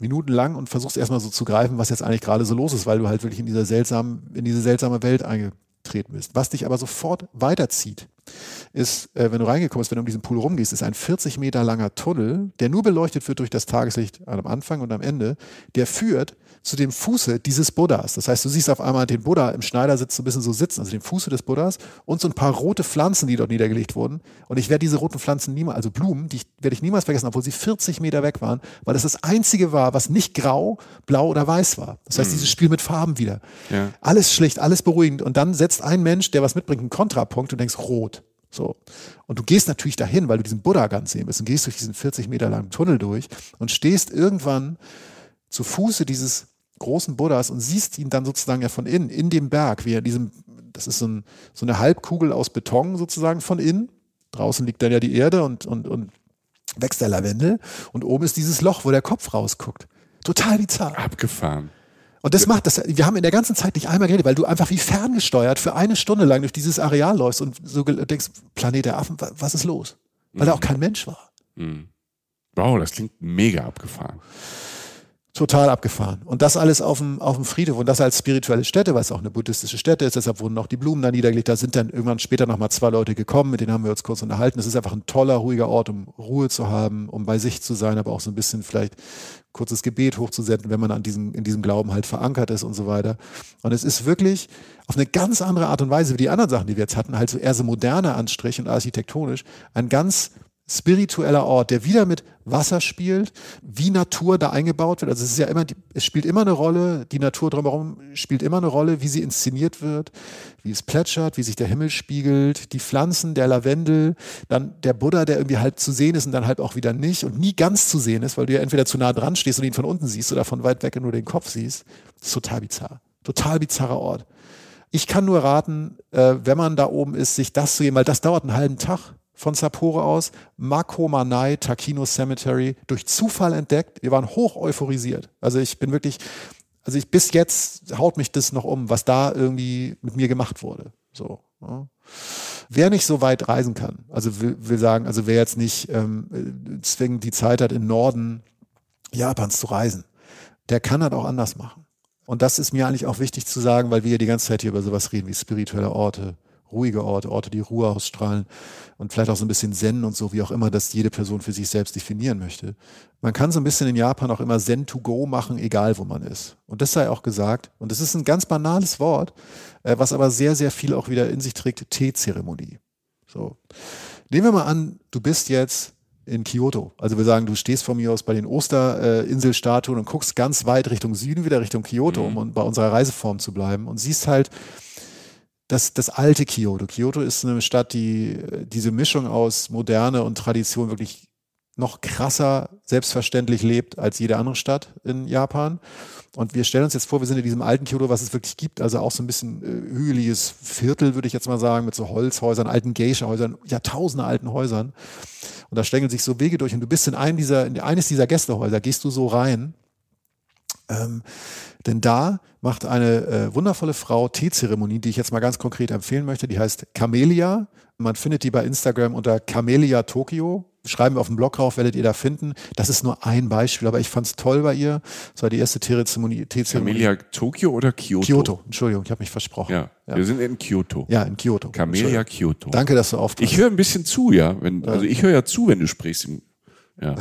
minutenlang und versuchst erstmal so zu greifen, was jetzt eigentlich gerade so los ist, weil du halt wirklich in dieser seltsamen, in diese seltsame Welt eingetreten bist. Was dich aber sofort weiterzieht, ist, äh, wenn du reingekommen bist, wenn du um diesen Pool rumgehst, ist ein 40 Meter langer Tunnel, der nur beleuchtet wird durch das Tageslicht am Anfang und am Ende, der führt zu dem Fuße dieses Buddhas. Das heißt, du siehst auf einmal den Buddha im Schneidersitz so ein bisschen so sitzen, also den Fuße des Buddhas und so ein paar rote Pflanzen, die dort niedergelegt wurden. Und ich werde diese roten Pflanzen niemals, also Blumen, die werde ich niemals vergessen, obwohl sie 40 Meter weg waren, weil das das einzige war, was nicht grau, blau oder weiß war. Das heißt, mhm. dieses Spiel mit Farben wieder. Ja. Alles schlicht, alles beruhigend. Und dann setzt ein Mensch, der was mitbringt, einen Kontrapunkt und denkst rot. So. Und du gehst natürlich dahin, weil du diesen Buddha ganz sehen willst und gehst durch diesen 40 Meter langen Tunnel durch und stehst irgendwann zu Fuße dieses großen Buddhas und siehst ihn dann sozusagen ja von innen, in dem Berg, wie er diesem, das ist so, ein, so eine Halbkugel aus Beton sozusagen von innen. Draußen liegt dann ja die Erde und, und, und wächst der Lavendel und oben ist dieses Loch, wo der Kopf rausguckt. Total bizarr. Abgefahren. Und das macht das, wir haben in der ganzen Zeit nicht einmal geredet, weil du einfach wie ferngesteuert für eine Stunde lang durch dieses Areal läufst und so denkst, Planet der Affen, was ist los? Weil mhm. da auch kein Mensch war. Mhm. Wow, das klingt mega abgefahren total abgefahren. Und das alles auf dem, auf dem Friedhof und das als spirituelle Stätte, weil es auch eine buddhistische Stätte ist, deshalb wurden auch die Blumen da niedergelegt. Da sind dann irgendwann später nochmal zwei Leute gekommen, mit denen haben wir uns kurz unterhalten. Es ist einfach ein toller, ruhiger Ort, um Ruhe zu haben, um bei sich zu sein, aber auch so ein bisschen vielleicht kurzes Gebet hochzusenden, wenn man an diesem, in diesem Glauben halt verankert ist und so weiter. Und es ist wirklich auf eine ganz andere Art und Weise wie die anderen Sachen, die wir jetzt hatten, halt so eher so moderne Anstrich und architektonisch, ein ganz spiritueller Ort, der wieder mit Wasser spielt, wie Natur da eingebaut wird. Also es ist ja immer, es spielt immer eine Rolle, die Natur drumherum spielt immer eine Rolle, wie sie inszeniert wird, wie es plätschert, wie sich der Himmel spiegelt, die Pflanzen, der Lavendel, dann der Buddha, der irgendwie halb zu sehen ist und dann halb auch wieder nicht und nie ganz zu sehen ist, weil du ja entweder zu nah dran stehst und ihn von unten siehst oder von weit weg und nur den Kopf siehst. Das ist total bizarr. Total bizarrer Ort. Ich kann nur raten, äh, wenn man da oben ist, sich das zu geben, weil das dauert einen halben Tag von Sapporo aus, Makomanai Takino Cemetery, durch Zufall entdeckt. Wir waren hoch euphorisiert. Also ich bin wirklich, also ich bis jetzt haut mich das noch um, was da irgendwie mit mir gemacht wurde. So. Ja. Wer nicht so weit reisen kann, also will, will sagen, also wer jetzt nicht ähm, zwingend die Zeit hat, in Norden Japans zu reisen, der kann das auch anders machen. Und das ist mir eigentlich auch wichtig zu sagen, weil wir ja die ganze Zeit hier über sowas reden wie spirituelle Orte, ruhige Orte, Orte, die Ruhe ausstrahlen und vielleicht auch so ein bisschen Zen und so, wie auch immer das jede Person für sich selbst definieren möchte. Man kann so ein bisschen in Japan auch immer Zen to go machen, egal wo man ist. Und das sei auch gesagt. Und das ist ein ganz banales Wort, äh, was aber sehr, sehr viel auch wieder in sich trägt, Teezeremonie. So. Nehmen wir mal an, du bist jetzt in Kyoto. Also wir sagen, du stehst von mir aus bei den Osterinselstatuen und guckst ganz weit Richtung Süden, wieder Richtung Kyoto, mhm. um bei unserer Reiseform zu bleiben und siehst halt das, das alte Kyoto. Kyoto ist eine Stadt, die diese Mischung aus Moderne und Tradition wirklich noch krasser selbstverständlich lebt als jede andere Stadt in Japan. Und wir stellen uns jetzt vor, wir sind in diesem alten Kyoto, was es wirklich gibt, also auch so ein bisschen äh, hügeliges Viertel, würde ich jetzt mal sagen, mit so Holzhäusern, alten Geisha-Häusern, Jahrtausende alten Häusern. Und da stängeln sich so Wege durch und du bist in einem dieser, in eines dieser Gästehäuser, gehst du so rein. Ähm, denn da macht eine äh, wundervolle Frau Teezeremonie, die ich jetzt mal ganz konkret empfehlen möchte. Die heißt Camelia. Man findet die bei Instagram unter Camelia Tokio. Schreiben wir auf dem Blog rauf, werdet ihr da finden. Das ist nur ein Beispiel, aber ich fand es toll bei ihr. Das war die erste Teezeremonie. Camelia Tokio oder Kyoto? Kyoto, Entschuldigung, ich habe mich versprochen. Ja, ja, wir sind in Kyoto. Ja, in Kyoto. Camelia Kyoto. Danke, dass du aufpasst. Ich höre ein bisschen zu, ja. Wenn, also ich höre ja zu, wenn du sprichst. Ja.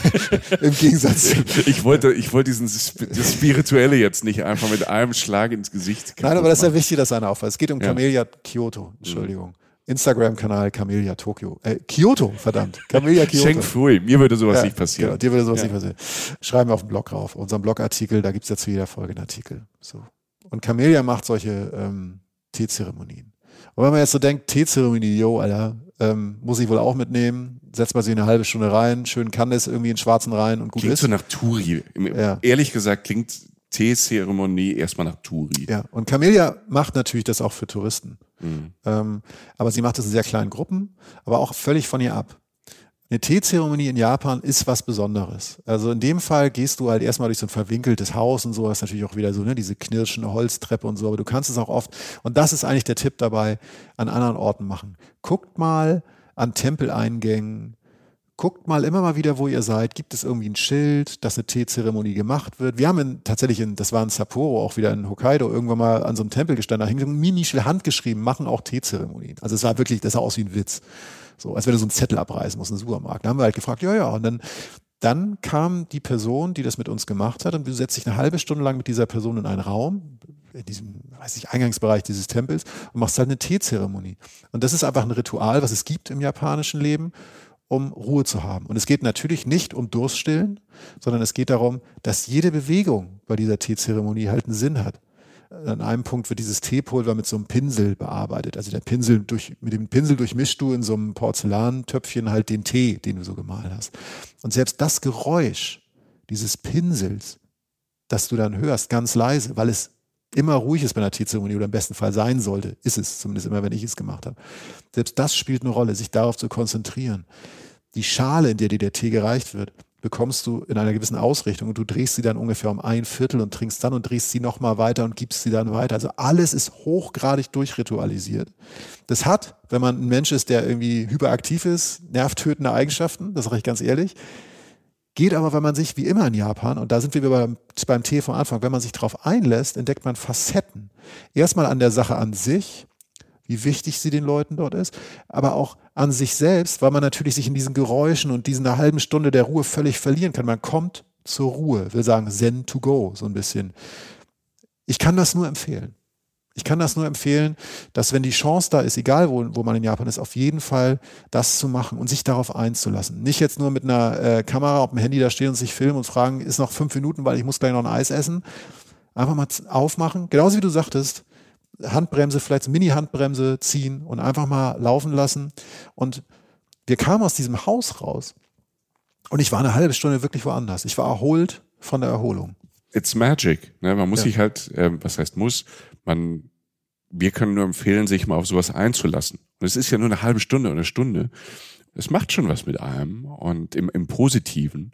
Im Gegensatz. Ich wollte, ich wollte diesen, das Spirituelle jetzt nicht einfach mit einem Schlag ins Gesicht Nein, aber das ist ja wichtig, dass einer aufpasst. Es geht um Camellia Kyoto. Entschuldigung. Mhm. Instagram-Kanal Camellia Tokyo. Äh, Kyoto, verdammt. Camellia Kyoto. Schenk Fui, mir würde sowas ja, nicht passieren. Genau, dir würde sowas ja. nicht passieren. Schreiben wir auf den Blog rauf. Unseren Blogartikel, da gibt's ja zu jeder Folge einen Artikel. So. Und Camellia macht solche ähm, Teezeremonien. Und wenn man jetzt so denkt, Teezeremonie, yo, Alter, ähm, muss ich wohl auch mitnehmen. Setzt man sich eine halbe Stunde rein, schön kann das irgendwie in schwarzen rein und gut klingt ist. so nach Turi. Ja. Ehrlich gesagt klingt Teezeremonie erstmal nach Turi. Ja, und Camellia macht natürlich das auch für Touristen. Mhm. Ähm, aber sie macht das in sehr kleinen Gruppen, aber auch völlig von ihr ab. Eine Teezeremonie in Japan ist was Besonderes. Also in dem Fall gehst du halt erstmal durch so ein verwinkeltes Haus und so, hast natürlich auch wieder so, ne, diese knirschende Holztreppe und so, aber du kannst es auch oft, und das ist eigentlich der Tipp dabei, an anderen Orten machen. Guckt mal an Tempeleingängen, guckt mal immer mal wieder, wo ihr seid. Gibt es irgendwie ein Schild, dass eine Teezeremonie gemacht wird? Wir haben in, tatsächlich, in, das war in Sapporo, auch wieder in Hokkaido, irgendwann mal an so einem Tempel gestanden, da hing so ein Mini-Schild handgeschrieben, machen auch Teezeremonien. Also es war wirklich, das sah aus wie ein Witz. So, als wenn du so einen Zettel abreißen musst, einen Supermarkt. Da haben wir halt gefragt, ja, ja. Und dann, dann kam die Person, die das mit uns gemacht hat, und du setzt dich eine halbe Stunde lang mit dieser Person in einen Raum, in diesem, weiß ich, Eingangsbereich dieses Tempels und machst halt eine Teezeremonie. Und das ist einfach ein Ritual, was es gibt im japanischen Leben, um Ruhe zu haben. Und es geht natürlich nicht um Durststillen, sondern es geht darum, dass jede Bewegung bei dieser Teezeremonie halt einen Sinn hat an einem Punkt wird dieses Teepulver mit so einem Pinsel bearbeitet. Also der Pinsel durch, mit dem Pinsel durchmischst du in so einem Porzellantöpfchen halt den Tee, den du so gemahlen hast. Und selbst das Geräusch dieses Pinsels, das du dann hörst, ganz leise, weil es immer ruhig ist bei einer Teezeremonie oder im besten Fall sein sollte, ist es zumindest immer, wenn ich es gemacht habe. Selbst das spielt eine Rolle, sich darauf zu konzentrieren. Die Schale, in der dir der Tee gereicht wird, bekommst du in einer gewissen Ausrichtung und du drehst sie dann ungefähr um ein Viertel und trinkst dann und drehst sie nochmal weiter und gibst sie dann weiter. Also alles ist hochgradig durchritualisiert. Das hat, wenn man ein Mensch ist, der irgendwie hyperaktiv ist, nervtötende Eigenschaften, das sage ich ganz ehrlich. Geht aber, wenn man sich wie immer in Japan, und da sind wir beim, beim Tee vom Anfang, wenn man sich darauf einlässt, entdeckt man Facetten. Erstmal an der Sache an sich, wie wichtig sie den Leuten dort ist, aber auch an sich selbst, weil man natürlich sich in diesen Geräuschen und diesen halben Stunde der Ruhe völlig verlieren kann. Man kommt zur Ruhe, will sagen Zen to go, so ein bisschen. Ich kann das nur empfehlen. Ich kann das nur empfehlen, dass wenn die Chance da ist, egal wo, wo man in Japan ist, auf jeden Fall das zu machen und sich darauf einzulassen. Nicht jetzt nur mit einer äh, Kamera auf dem Handy da stehen und sich filmen und fragen, ist noch fünf Minuten, weil ich muss gleich noch ein Eis essen. Einfach mal aufmachen, genauso wie du sagtest, Handbremse, vielleicht Mini-Handbremse ziehen und einfach mal laufen lassen. Und wir kamen aus diesem Haus raus und ich war eine halbe Stunde wirklich woanders. Ich war erholt von der Erholung. It's magic. Ne? Man muss Ja. sich halt, ähm, was heißt muss, man, wir können nur empfehlen, sich mal auf sowas einzulassen. Und es ist ja nur eine halbe Stunde oder eine Stunde. Es macht schon was mit einem und im, im Positiven.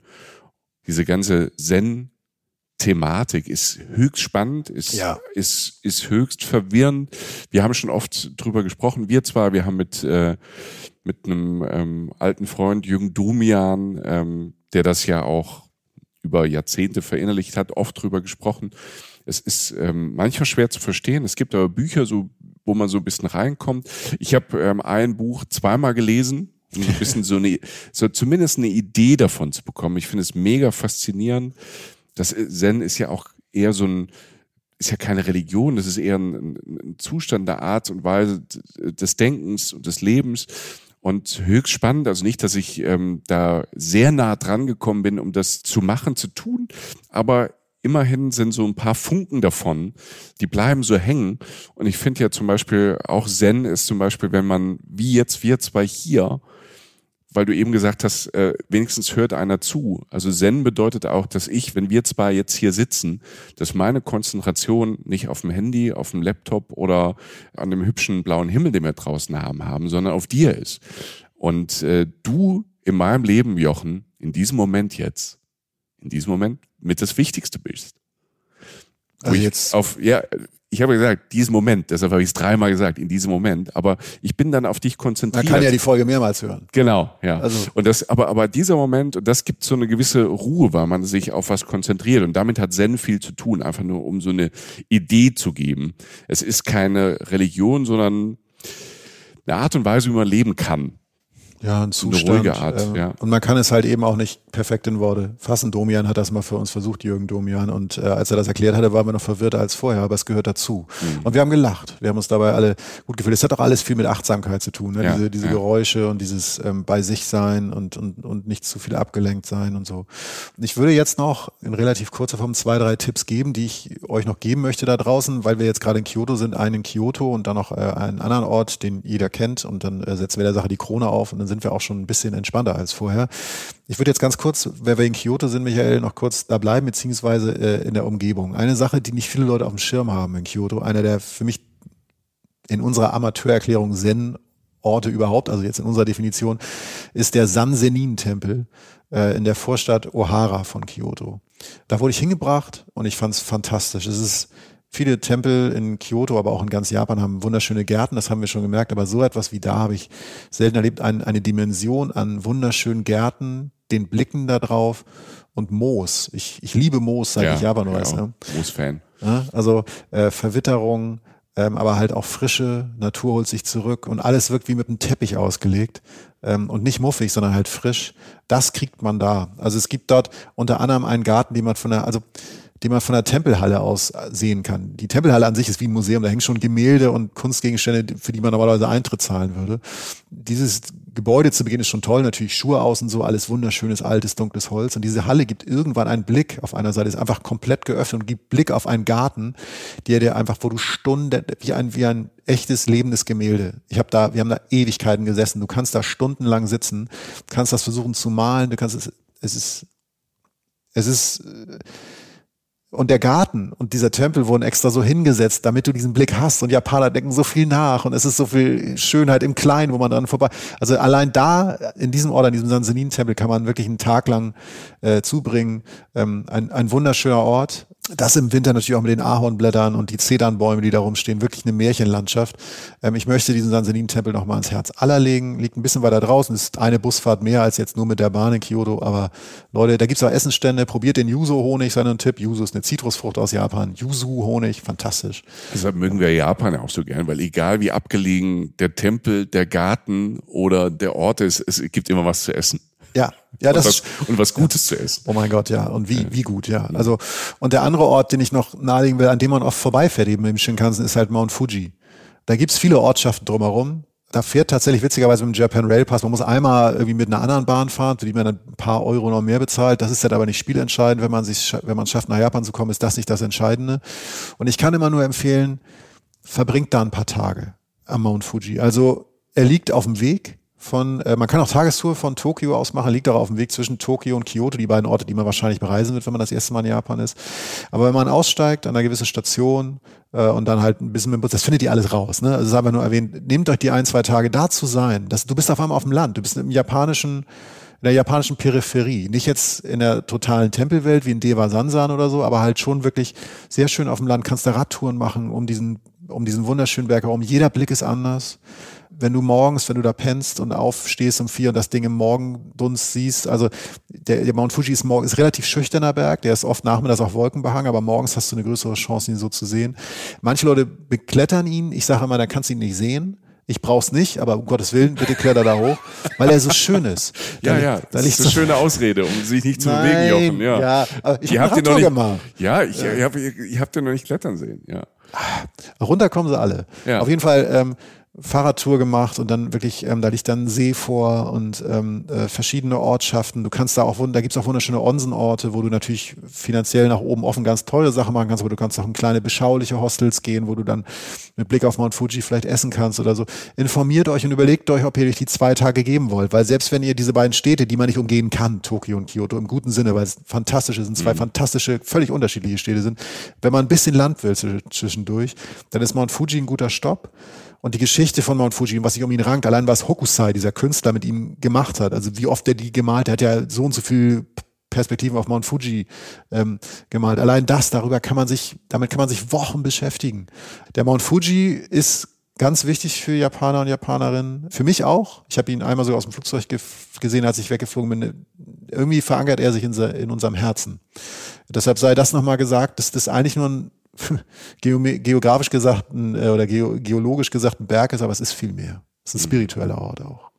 Diese ganze Zen-Thematik ist höchst spannend, ist, Ja. ist, ist höchst verwirrend. Wir haben schon oft drüber gesprochen. Wir zwar, wir haben mit, äh, mit einem ähm, alten Freund, Jürgen Domian, ähm, der das ja auch über Jahrzehnte verinnerlicht hat, oft drüber gesprochen. Es ist ähm, manchmal schwer zu verstehen. Es gibt aber Bücher, so, wo man so ein bisschen reinkommt. Ich habe ähm, ein Buch zweimal gelesen, um so ein bisschen so eine, so zumindest eine Idee davon zu bekommen. Ich finde es mega faszinierend. Das Zen ist ja auch eher so ein, ist ja keine Religion, das ist eher ein, ein Zustand der Art und Weise des Denkens und des Lebens. Und höchst spannend, also nicht, dass ich ähm, da sehr nah dran gekommen bin, um das zu machen, zu tun, aber immerhin sind so ein paar Funken davon, die bleiben so hängen. Und ich finde ja zum Beispiel auch Zen ist zum Beispiel, wenn man, wie jetzt wir zwei hier, weil du eben gesagt hast, äh, wenigstens hört einer zu. Also Zen bedeutet auch, dass ich, wenn wir zwei jetzt hier sitzen, dass meine Konzentration nicht auf dem Handy, auf dem Laptop oder an dem hübschen blauen Himmel, den wir draußen haben, haben, sondern auf dir ist. Und äh, du in meinem Leben, Jochen, in diesem Moment jetzt, in diesem Moment mit das Wichtigste bist. Wo Also ich jetzt- auf, ja, ich habe gesagt, diesen Moment, deshalb habe ich es dreimal gesagt, in diesem Moment, aber ich bin dann auf dich Man konzentriert. kann ja die Folge mehrmals hören. Genau, ja. Also- und das, aber, aber dieser Moment, und das gibt so eine gewisse Ruhe, weil man sich auf was konzentriert. Und damit hat Zen viel zu tun, einfach nur um so eine Idee zu geben. Es ist keine Religion, sondern eine Art und Weise, wie man leben kann. Ja, ein Zustand. ruhige Art, ähm, ja. Und man kann es halt eben auch nicht perfekt in Worte fassen. Domian hat das mal für uns versucht, Jürgen Domian. Und äh, als er das erklärt hatte, waren wir noch verwirrter als vorher, aber es gehört dazu. Mhm. Und wir haben gelacht. Wir haben uns dabei alle gut gefühlt. Es hat auch alles viel mit Achtsamkeit zu tun. Ne? Ja, diese diese ja. Geräusche und dieses ähm, bei sich sein und, und, und nicht zu viel abgelenkt sein und so. Und ich würde jetzt noch in relativ kurzer Form zwei, drei Tipps geben, die ich euch noch geben möchte da draußen, weil wir jetzt gerade in Kyoto sind, einen in Kyoto und dann noch äh, einen anderen Ort, den jeder kennt. Und dann äh, setzen wir der Sache die Krone auf und dann sind wir auch schon ein bisschen entspannter als vorher. Ich würde jetzt ganz kurz, wenn wir in Kyoto sind, Michael, noch kurz da bleiben, beziehungsweise äh, in der Umgebung. Eine Sache, die nicht viele Leute auf dem Schirm haben in Kyoto, einer der für mich in unserer Amateurerklärung Zen Orte überhaupt, also jetzt in unserer Definition, ist der Sansenin-Tempel äh, in der Vorstadt Ohara von Kyoto. Da wurde ich hingebracht und ich fand es fantastisch. Es ist viele Tempel in Kyoto, aber auch in ganz Japan haben wunderschöne Gärten, das haben wir schon gemerkt, aber so etwas wie da habe ich selten erlebt. Ein, eine Dimension an wunderschönen Gärten, den Blicken da drauf und Moos. Ich, ich liebe Moos, seit ich Japan weiß. ja, Ne? Moos-Fan. Ja, also äh, Verwitterung, ähm, aber halt auch frische, Natur holt sich zurück und alles wirkt wie mit einem Teppich ausgelegt ähm, und nicht muffig, sondern halt frisch. Das kriegt man da. Also es gibt dort unter anderem einen Garten, den man von der, also den man von der Tempelhalle aus sehen kann. Die Tempelhalle an sich ist wie ein Museum, da hängen schon Gemälde und Kunstgegenstände, für die man normalerweise Eintritt zahlen würde. Dieses Gebäude zu Beginn ist schon toll, natürlich Schuhe außen so, alles wunderschönes, altes, dunkles Holz. Und diese Halle gibt irgendwann einen Blick auf einer Seite, ist einfach komplett geöffnet und gibt Blick auf einen Garten, der dir einfach, wo du Stunden, wie ein, wie ein echtes, lebendes Gemälde. Ich habe da, wir haben da Ewigkeiten gesessen. Du kannst da stundenlang sitzen, kannst das versuchen zu malen, du kannst es, es ist, es ist, äh, und der Garten und dieser Tempel wurden extra so hingesetzt, damit du diesen Blick hast. Und Japaner denken so viel nach und es ist so viel Schönheit im Kleinen, wo man dran vorbei. Also allein da in diesem Ort, in diesem Sansenin-Tempel, kann man wirklich einen Tag lang äh, zubringen. Ähm, ein, ein wunderschöner Ort. Das im Winter natürlich auch mit den Ahornblättern und die Zedernbäume, die da rumstehen, wirklich eine Märchenlandschaft. Ähm, ich möchte diesen Sansenin-Tempel noch mal ans Herz aller legen. Liegt ein bisschen weiter draußen, ist eine Busfahrt mehr als jetzt nur mit der Bahn in Kyoto. Aber Leute, da gibt's auch Essensstände. Probiert den Yuzu-Honig, sei nur ein Tipp. Yuzu ist eine Zitrusfrucht aus Japan. Yuzu-Honig, fantastisch. Deshalb mögen wir Japan ja auch so gern, weil egal wie abgelegen der Tempel, der Garten oder der Ort ist, es gibt immer was zu essen. Ja, ja, und das was, und was Gutes zu essen. Oh mein Gott, ja. Und wie, wie gut, ja. Also, und der andere Ort, den ich noch nahelegen will, an dem man oft vorbeifährt, eben im Shinkansen, ist halt Mount Fuji. Da gibt's viele Ortschaften drumherum. Da fährt tatsächlich witzigerweise mit dem Japan Rail Pass. Man muss einmal irgendwie mit einer anderen Bahn fahren, für die man dann ein paar Euro noch mehr bezahlt. Das ist halt aber nicht spielentscheidend. Wenn man sich, wenn man es schafft, nach Japan zu kommen, ist das nicht das Entscheidende. Und ich kann immer nur empfehlen, verbringt da ein paar Tage am Mount Fuji. Also, er liegt auf dem Weg von, äh, man kann auch Tagestour von Tokio aus machen, liegt auch auf dem Weg zwischen Tokio und Kyoto, die beiden Orte, die man wahrscheinlich bereisen wird, wenn man das erste Mal in Japan ist. Aber wenn man aussteigt an einer gewissen Station äh, und dann halt ein bisschen mit dem Bus, das findet ihr alles raus. Ne? Also es ist aber nur erwähnt, nehmt euch die ein, zwei Tage da zu sein. Das, du bist auf einmal auf dem Land, du bist im japanischen in der japanischen Peripherie. Nicht jetzt in der totalen Tempelwelt wie in Deva Sansan oder so, aber halt schon wirklich sehr schön auf dem Land. Kannst da Radtouren machen um diesen, um diesen wunderschönen Berg herum. Jeder Blick ist anders wenn du morgens, wenn du da pennst und aufstehst um vier und das Ding im Morgendunst siehst, also der, der Mount Fuji ist, morgen, ist relativ schüchterner Berg, der ist oft nachmittags auch Wolkenbehangen, aber morgens hast du eine größere Chance, ihn so zu sehen. Manche Leute beklettern ihn, ich sage immer, da kannst du ihn nicht sehen. Ich brauch's nicht, aber um Gottes Willen, bitte kletter da hoch, weil er so schön ist. ja, ja, das ist eine so schöne Ausrede, um sich nicht zu Nein, bewegen, Jochen. Ja, ja aber ich habe noch nicht, gemacht. Ja, ich, ja. ich habe ich hab den noch nicht klettern sehen, ja. Runter kommen sie alle. Ja. Auf jeden Fall, ähm, Fahrradtour gemacht und dann wirklich, ähm, da liegt dann ein See vor und ähm, äh, verschiedene Ortschaften. Du kannst da auch, da gibt's auch wunderschöne Onsenorte, wo du natürlich finanziell nach oben offen ganz tolle Sachen machen kannst, aber du kannst auch in kleine beschauliche Hostels gehen, wo du dann mit Blick auf Mount Fuji vielleicht essen kannst oder so. Informiert euch und überlegt euch, ob ihr euch die zwei Tage geben wollt, weil selbst wenn ihr diese beiden Städte, die man nicht umgehen kann, Tokio und Kyoto, im guten Sinne, weil es fantastische sind, zwei mhm. fantastische, völlig unterschiedliche Städte sind, wenn man ein bisschen Land will zwischendurch, dann ist Mount Fuji ein guter Stopp. Und die Geschichte von Mount Fuji und was sich um ihn rankt, allein was Hokusai, dieser Künstler, mit ihm gemacht hat, also wie oft er die gemalt hat, er hat ja so und so viel Perspektiven auf Mount Fuji ähm, gemalt. Allein das, darüber kann man sich, damit kann man sich Wochen beschäftigen. Der Mount Fuji ist ganz wichtig für Japaner und Japanerinnen. Für mich auch. Ich habe ihn einmal sogar aus dem Flugzeug ge gesehen, als ich weggeflogen bin. Irgendwie verankert er sich in, in unserem Herzen. Deshalb sei das nochmal gesagt, dass das eigentlich nur ein geografisch gesagt ein, äh, oder geologisch gesagt ein Berg ist, aber es ist viel mehr. Es ist ein mhm. spiritueller Ort auch.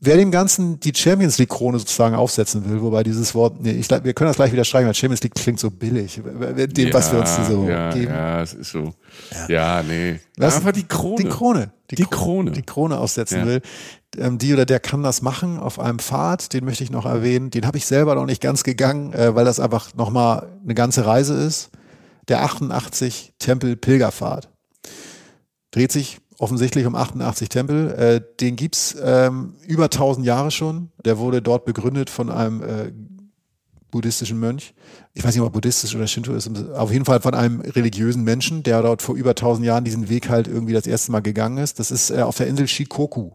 Wer dem Ganzen die Champions League Krone sozusagen aufsetzen will, wobei dieses Wort, nee, ich, wir können das gleich wieder streichen, weil Champions League klingt so billig, dem, ja, was wir uns so ja, geben. Ja, es ist so. Ja, ja nee. Was, Einfach die Krone. Die Krone. Die, die Krone. Die Krone aussetzen will. Ähm, die oder der kann das machen auf einem Pfad, den möchte ich noch erwähnen. Den habe ich selber noch nicht ganz gegangen, äh, weil das einfach nochmal eine ganze Reise ist der 88 Tempel Pilgerfahrt. Dreht sich offensichtlich um 88 Tempel. Äh, den gibt's ähm, über 1000 Jahre schon. Der wurde dort begründet von einem äh, buddhistischen Mönch. Ich weiß nicht, ob er buddhistisch oder Shinto ist. Auf jeden Fall von einem religiösen Menschen, der dort vor über 1000 Jahren diesen Weg halt irgendwie das erste Mal gegangen ist. Das ist äh, auf der Insel Shikoku.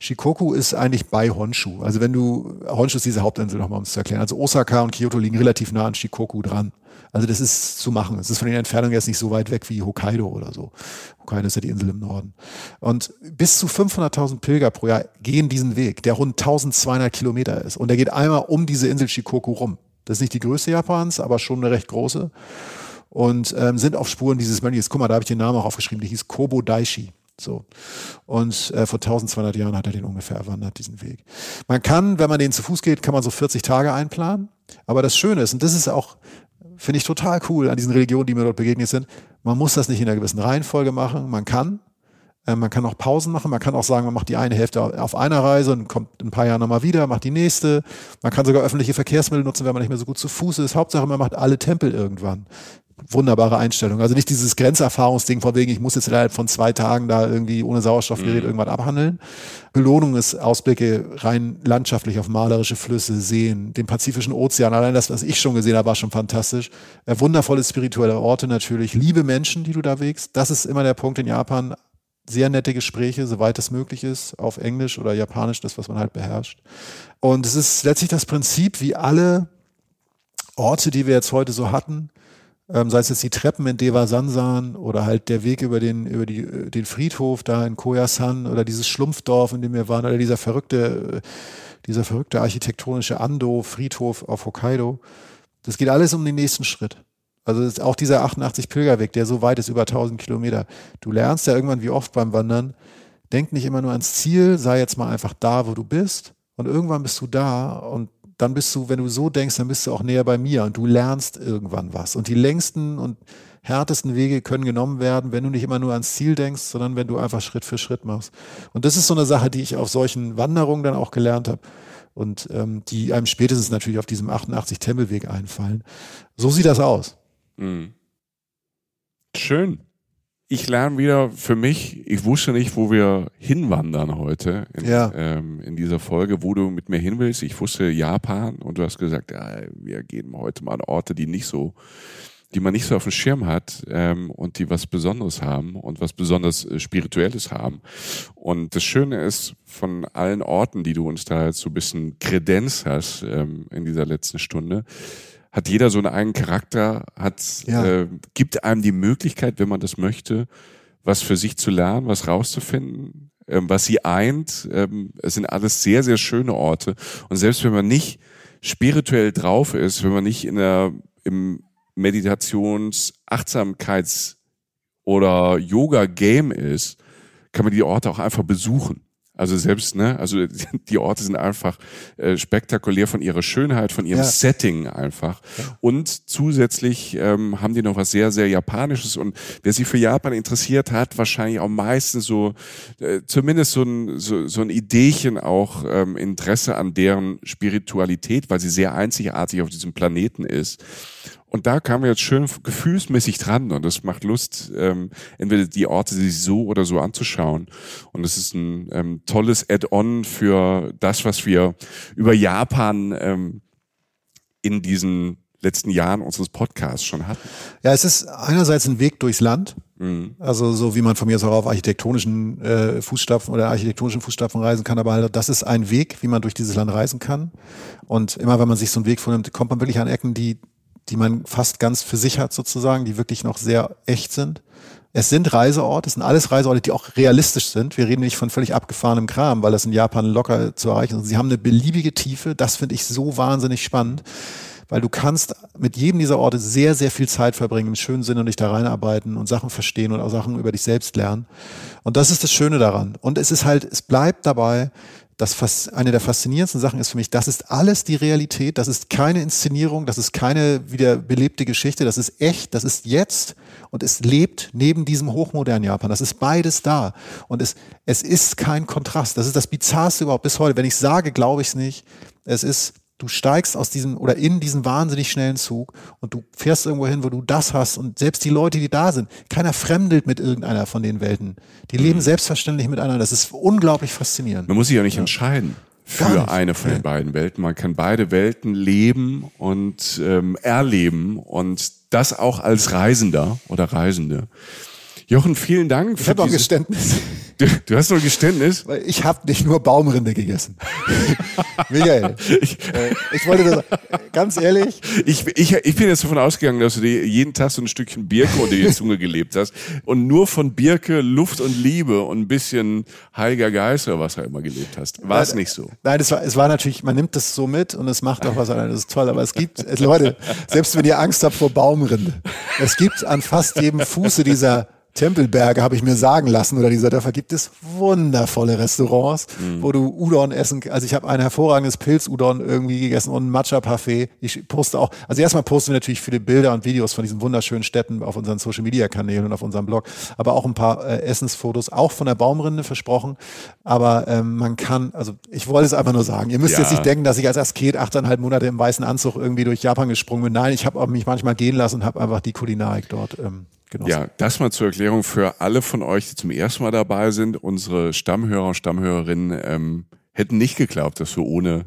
Shikoku ist eigentlich bei Honshu. Also wenn du, Honshu ist diese Hauptinsel nochmal, um es zu erklären. Also Osaka und Kyoto liegen relativ nah an Shikoku dran. Also das ist zu machen. Es ist von den Entfernungen jetzt nicht so weit weg wie Hokkaido oder so. Hokkaido ist ja die Insel im Norden. Und bis zu 500.000 Pilger pro Jahr gehen diesen Weg, der rund 1200 Kilometer ist. Und der geht einmal um diese Insel Shikoku rum. Das ist nicht die größte Japans, aber schon eine recht große. Und ähm, sind auf Spuren dieses Mönches. Guck mal, da habe ich den Namen auch aufgeschrieben. Der hieß Kobo Daishi. So. Und äh, vor 1200 Jahren hat er den ungefähr erwandert, diesen Weg. Man kann, wenn man den zu Fuß geht, kann man so 40 Tage einplanen. Aber das Schöne ist, und das ist auch finde ich total cool an diesen Religionen, die mir dort begegnet sind. Man muss das nicht in einer gewissen Reihenfolge machen. Man kann. Äh, man kann auch Pausen machen. Man kann auch sagen, man macht die eine Hälfte auf einer Reise und kommt in ein paar Jahren nochmal wieder, macht die nächste. Man kann sogar öffentliche Verkehrsmittel nutzen, wenn man nicht mehr so gut zu Fuß ist. Hauptsache, man macht alle Tempel irgendwann wunderbare Einstellung. Also nicht dieses Grenzerfahrungsding von wegen, ich muss jetzt innerhalb von zwei Tagen da irgendwie ohne Sauerstoffgerät mhm. irgendwas abhandeln. Belohnung ist Ausblicke rein landschaftlich auf malerische Flüsse, Seen, den Pazifischen Ozean. Allein das, was ich schon gesehen habe, war schon fantastisch. Äh, wundervolle spirituelle Orte natürlich. Liebe Menschen, die du da wägst. Das ist immer der Punkt in Japan. Sehr nette Gespräche, soweit es möglich ist, auf Englisch oder Japanisch, das, was man halt beherrscht. Und es ist letztlich das Prinzip, wie alle Orte, die wir jetzt heute so hatten, ähm, sei es jetzt die Treppen in Deva Sansan oder halt der Weg über den, über die, den Friedhof da in Koyasan oder dieses Schlumpfdorf, in dem wir waren, oder dieser verrückte, dieser verrückte architektonische Ando-Friedhof auf Hokkaido. Das geht alles um den nächsten Schritt. Also auch dieser 88 Pilgerweg, der so weit ist, über 1000 Kilometer. Du lernst ja irgendwann wie oft beim Wandern, denk nicht immer nur ans Ziel, sei jetzt mal einfach da, wo du bist, Und irgendwann bist du da und dann bist du, wenn du so denkst, dann bist du auch näher bei mir und du lernst irgendwann was. Und die längsten und härtesten Wege können genommen werden, wenn du nicht immer nur ans Ziel denkst, sondern wenn du einfach Schritt für Schritt machst. Und das ist so eine Sache, die ich auf solchen Wanderungen dann auch gelernt habe und ähm, die einem spätestens natürlich auf diesem 88 Tempelweg einfallen. So sieht das aus. Mhm. Schön. Ich lerne wieder für mich, ich wusste nicht, wo wir hinwandern heute in, ja. ähm, in dieser Folge, wo du mit mir hin willst. Ich wusste Japan und du hast gesagt, ja, wir gehen heute mal an Orte, die nicht so die man nicht so auf dem Schirm hat ähm, und die was Besonderes haben und was besonders äh, Spirituelles haben. Und das Schöne ist, von allen Orten, die du uns da jetzt so ein bisschen Kredenz hast ähm, in dieser letzten Stunde, hat jeder so einen eigenen Charakter, hat, ja. äh, gibt einem die Möglichkeit, wenn man das möchte, was für sich zu lernen, was rauszufinden, ähm, was sie eint. Ähm, es sind alles sehr, sehr schöne Orte. Und selbst wenn man nicht spirituell drauf ist, wenn man nicht in der, im Meditations-, Achtsamkeits- oder Yoga-Game ist, kann man die Orte auch einfach besuchen. Also selbst, ne, also die Orte sind einfach äh, spektakulär von ihrer Schönheit, von ihrem ja. Setting einfach. Ja. Und zusätzlich ähm, haben die noch was sehr, sehr Japanisches. Und wer sich für Japan interessiert, hat wahrscheinlich auch meistens so, äh, zumindest so ein, so, so ein Ideechen auch ähm, Interesse an deren Spiritualität, weil sie sehr einzigartig auf diesem Planeten ist. Und da kamen wir jetzt schön gefühlsmäßig dran und es macht Lust, ähm, entweder die Orte sich so oder so anzuschauen. Und es ist ein ähm, tolles Add-on für das, was wir über Japan ähm, in diesen letzten Jahren unseres Podcasts schon hatten. Ja, es ist einerseits ein Weg durchs Land. Mhm. Also so wie man von mir so auf architektonischen äh, Fußstapfen oder architektonischen Fußstapfen reisen kann, aber halt, das ist ein Weg, wie man durch dieses Land reisen kann. Und immer wenn man sich so einen Weg vornimmt, kommt man wirklich an Ecken, die die man fast ganz für sich hat sozusagen, die wirklich noch sehr echt sind. Es sind Reiseorte, es sind alles Reiseorte, die auch realistisch sind. Wir reden nicht von völlig abgefahrenem Kram, weil das in Japan locker zu erreichen ist. Sie haben eine beliebige Tiefe. Das finde ich so wahnsinnig spannend, weil du kannst mit jedem dieser Orte sehr, sehr viel Zeit verbringen, im schönen Sinne und dich da reinarbeiten und Sachen verstehen und auch Sachen über dich selbst lernen. Und das ist das Schöne daran. Und es ist halt, es bleibt dabei, das eine der faszinierendsten Sachen ist für mich, das ist alles die Realität, das ist keine Inszenierung, das ist keine wieder belebte Geschichte, das ist echt, das ist jetzt und es lebt neben diesem hochmodernen Japan. Das ist beides da und es, es ist kein Kontrast. Das ist das Bizarrste überhaupt bis heute. Wenn ich sage, glaube ich es nicht. Es ist du steigst aus diesem oder in diesen wahnsinnig schnellen Zug und du fährst irgendwo hin, wo du das hast und selbst die Leute, die da sind, keiner fremdelt mit irgendeiner von den Welten. Die leben mhm. selbstverständlich miteinander. Das ist unglaublich faszinierend. Man muss sich ja nicht ja. entscheiden für eine von den beiden Welten. Man kann beide Welten leben und ähm, erleben und das auch als Reisender oder Reisende. Jochen, vielen Dank. Ich habe auch Geständnis. Du, du, hast ein Geständnis? Ich habe nicht nur Baumrinde gegessen. Michael, ich, äh, ich wollte das, ganz ehrlich. Ich, ich, ich bin jetzt davon ausgegangen, dass du dir jeden Tag so ein Stückchen Birke unter die Zunge gelebt hast und nur von Birke, Luft und Liebe und ein bisschen Heiliger Geist oder was auch immer gelebt hast. War es nicht so? Nein, es war, es war natürlich, man nimmt das so mit und es macht auch was an. Das ist toll, aber es gibt, Leute, selbst wenn ihr Angst habt vor Baumrinde, es gibt an fast jedem Fuße dieser Tempelberge, habe ich mir sagen lassen, oder dieser Dörfer, gibt es wundervolle Restaurants, mhm. wo du Udon essen Also ich habe ein hervorragendes Pilz-Udon irgendwie gegessen und ein Matcha-Parfait. Ich poste auch, also erstmal posten wir natürlich viele Bilder und Videos von diesen wunderschönen Städten auf unseren Social-Media-Kanälen und auf unserem Blog, aber auch ein paar äh, Essensfotos, auch von der Baumrinde versprochen. Aber ähm, man kann, also ich wollte es einfach nur sagen, ihr müsst ja. jetzt nicht denken, dass ich als Asket achteinhalb Monate im weißen Anzug irgendwie durch Japan gesprungen bin. Nein, ich habe mich manchmal gehen lassen und habe einfach die Kulinarik dort ähm, genossen. Ja, das mal zur Erklärung für alle von euch, die zum ersten Mal dabei sind. Unsere Stammhörer und Stammhörerinnen ähm, hätten nicht geglaubt, dass du ohne,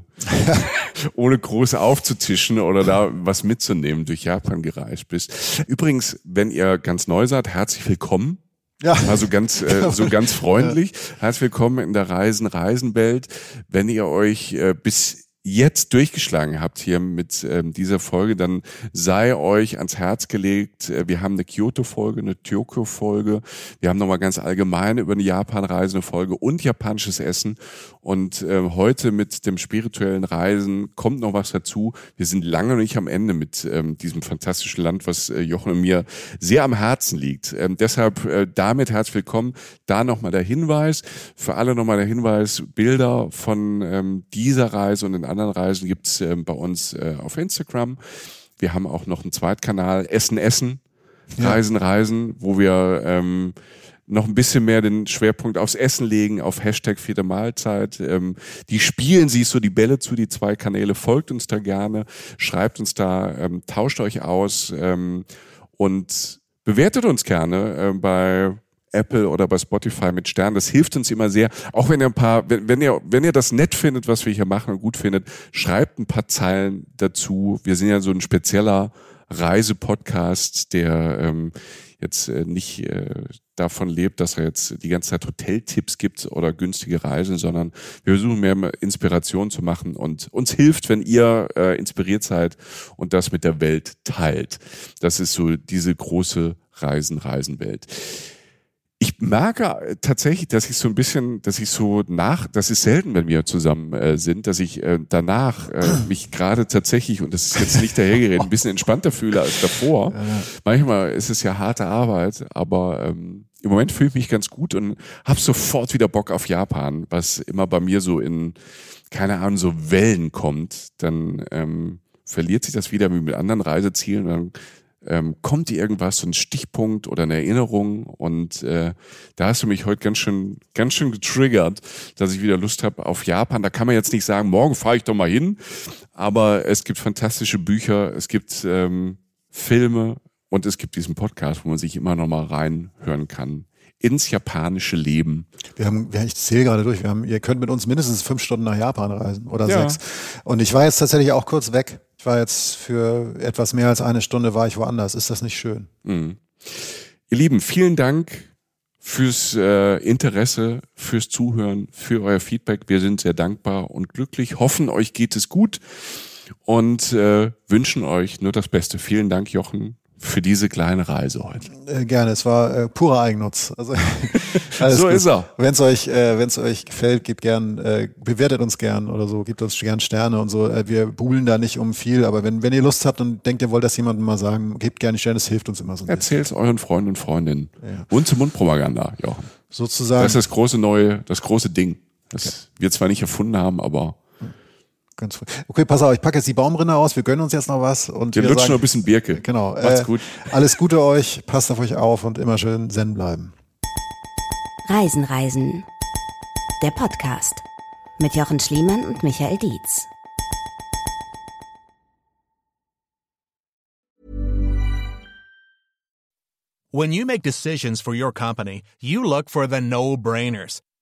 ohne groß aufzutischen oder da was mitzunehmen durch Japan gereist bist. Übrigens, wenn ihr ganz neu seid, herzlich willkommen. Ja. Also ganz, äh, so ganz freundlich. Herzlich willkommen in der Reisen Reisenwelt. Wenn ihr euch äh, bis jetzt durchgeschlagen habt hier mit ähm, dieser Folge, dann sei euch ans Herz gelegt. Äh, wir haben eine Kyoto-Folge, eine Tokyo-Folge. Wir haben nochmal ganz allgemein über eine Japan-Reise eine Folge und japanisches Essen. Und äh, heute mit dem spirituellen Reisen kommt noch was dazu. Wir sind lange nicht am Ende mit ähm, diesem fantastischen Land, was äh, Jochen und mir sehr am Herzen liegt. Ähm, deshalb äh, damit herzlich willkommen. Da nochmal der Hinweis. Für alle nochmal der Hinweis, Bilder von ähm, dieser Reise und den anderen Reisen gibt's äh, bei uns äh, auf Instagram. Wir haben auch noch einen Zweitkanal, Essen, Essen, Reisen, Reisen, wo wir ähm, noch ein bisschen mehr den Schwerpunkt aufs Essen legen, auf Hashtag vierte Mahlzeit. Ähm, die spielen sich so die Bälle zu, die zwei Kanäle. Folgt uns da gerne, schreibt uns da, ähm, tauscht euch aus ähm, und bewertet uns gerne äh, bei Apple oder bei Spotify mit Sternen. Das hilft uns immer sehr. Auch wenn ihr ein paar, wenn, wenn ihr, wenn ihr das nett findet, was wir hier machen und gut findet, schreibt ein paar Zeilen dazu. Wir sind ja so ein spezieller Reisepodcast, der ähm, jetzt äh, nicht äh, davon lebt, dass er jetzt die ganze Zeit Hoteltipps gibt oder günstige Reisen, sondern wir versuchen mehr Inspiration zu machen und uns hilft, wenn ihr äh, inspiriert seid und das mit der Welt teilt. Das ist so diese große Reisen-Reisen-Welt ich merke tatsächlich, dass ich so ein bisschen, dass ich so nach, das ist selten, wenn wir zusammen äh, sind, dass ich äh, danach äh, mich gerade tatsächlich, und das ist jetzt nicht dahergeredet, ein bisschen entspannter fühle als davor. Manchmal ist es ja harte Arbeit, aber ähm, im Moment fühle ich mich ganz gut und habe sofort wieder Bock auf Japan, was immer bei mir so in, keine Ahnung, so Wellen kommt. Dann ähm, verliert sich das wieder wie mit anderen Reisezielen. Dann ähm, kommt dir irgendwas, so ein Stichpunkt oder eine Erinnerung und äh, da hast du mich heute ganz schön, ganz schön getriggert, dass ich wieder Lust habe auf Japan. Da kann man jetzt nicht sagen, morgen fahre ich doch mal hin, aber es gibt fantastische Bücher, es gibt ähm, Filme und es gibt diesen Podcast, wo man sich immer noch mal reinhören kann ins japanische Leben. Wir haben, ich zähle gerade durch, wir haben, ihr könnt mit uns mindestens fünf Stunden nach Japan reisen oder ja. sechs. Und ich war jetzt tatsächlich auch kurz weg. Ich war jetzt für etwas mehr als eine Stunde war ich woanders. Ist das nicht schön? Mhm. Ihr Lieben, vielen Dank fürs äh, Interesse, fürs Zuhören, für euer Feedback. Wir sind sehr dankbar und glücklich, hoffen, euch geht es gut und äh, wünschen euch nur das Beste. Vielen Dank, Jochen, für diese kleine Reise heute. Äh, gerne, es war äh, purer Eigennutz. Also, so gut. ist er. Wenn es euch, äh, wenn's euch gefällt, gebt gern, äh, bewertet uns gern oder so, gebt uns gern Sterne und so. Äh, wir buhlen da nicht um viel, aber wenn, wenn ihr Lust habt und denkt, ihr wollt das jemandem mal sagen, gebt gerne Sterne, es hilft uns immer so. Erzählt es euren Freunden und Freundinnen. Ja. Und zur Mundpropaganda, Jochen. Sozusagen. Das ist das große neue, das große Ding. Das okay. wir zwar nicht erfunden haben, aber Ganz früh. Okay, pass auf, ich packe jetzt die Baumrinne aus, wir gönnen uns jetzt noch was. Und wir, wir lutschen noch ein bisschen Birke. Genau. Macht's äh, gut. Alles Gute euch, passt auf euch auf und immer schön zen bleiben. Reisen, Reisen. Der Podcast mit Jochen Schliemann und Michael Dietz. When you make decisions for your company, you look for the no-brainers.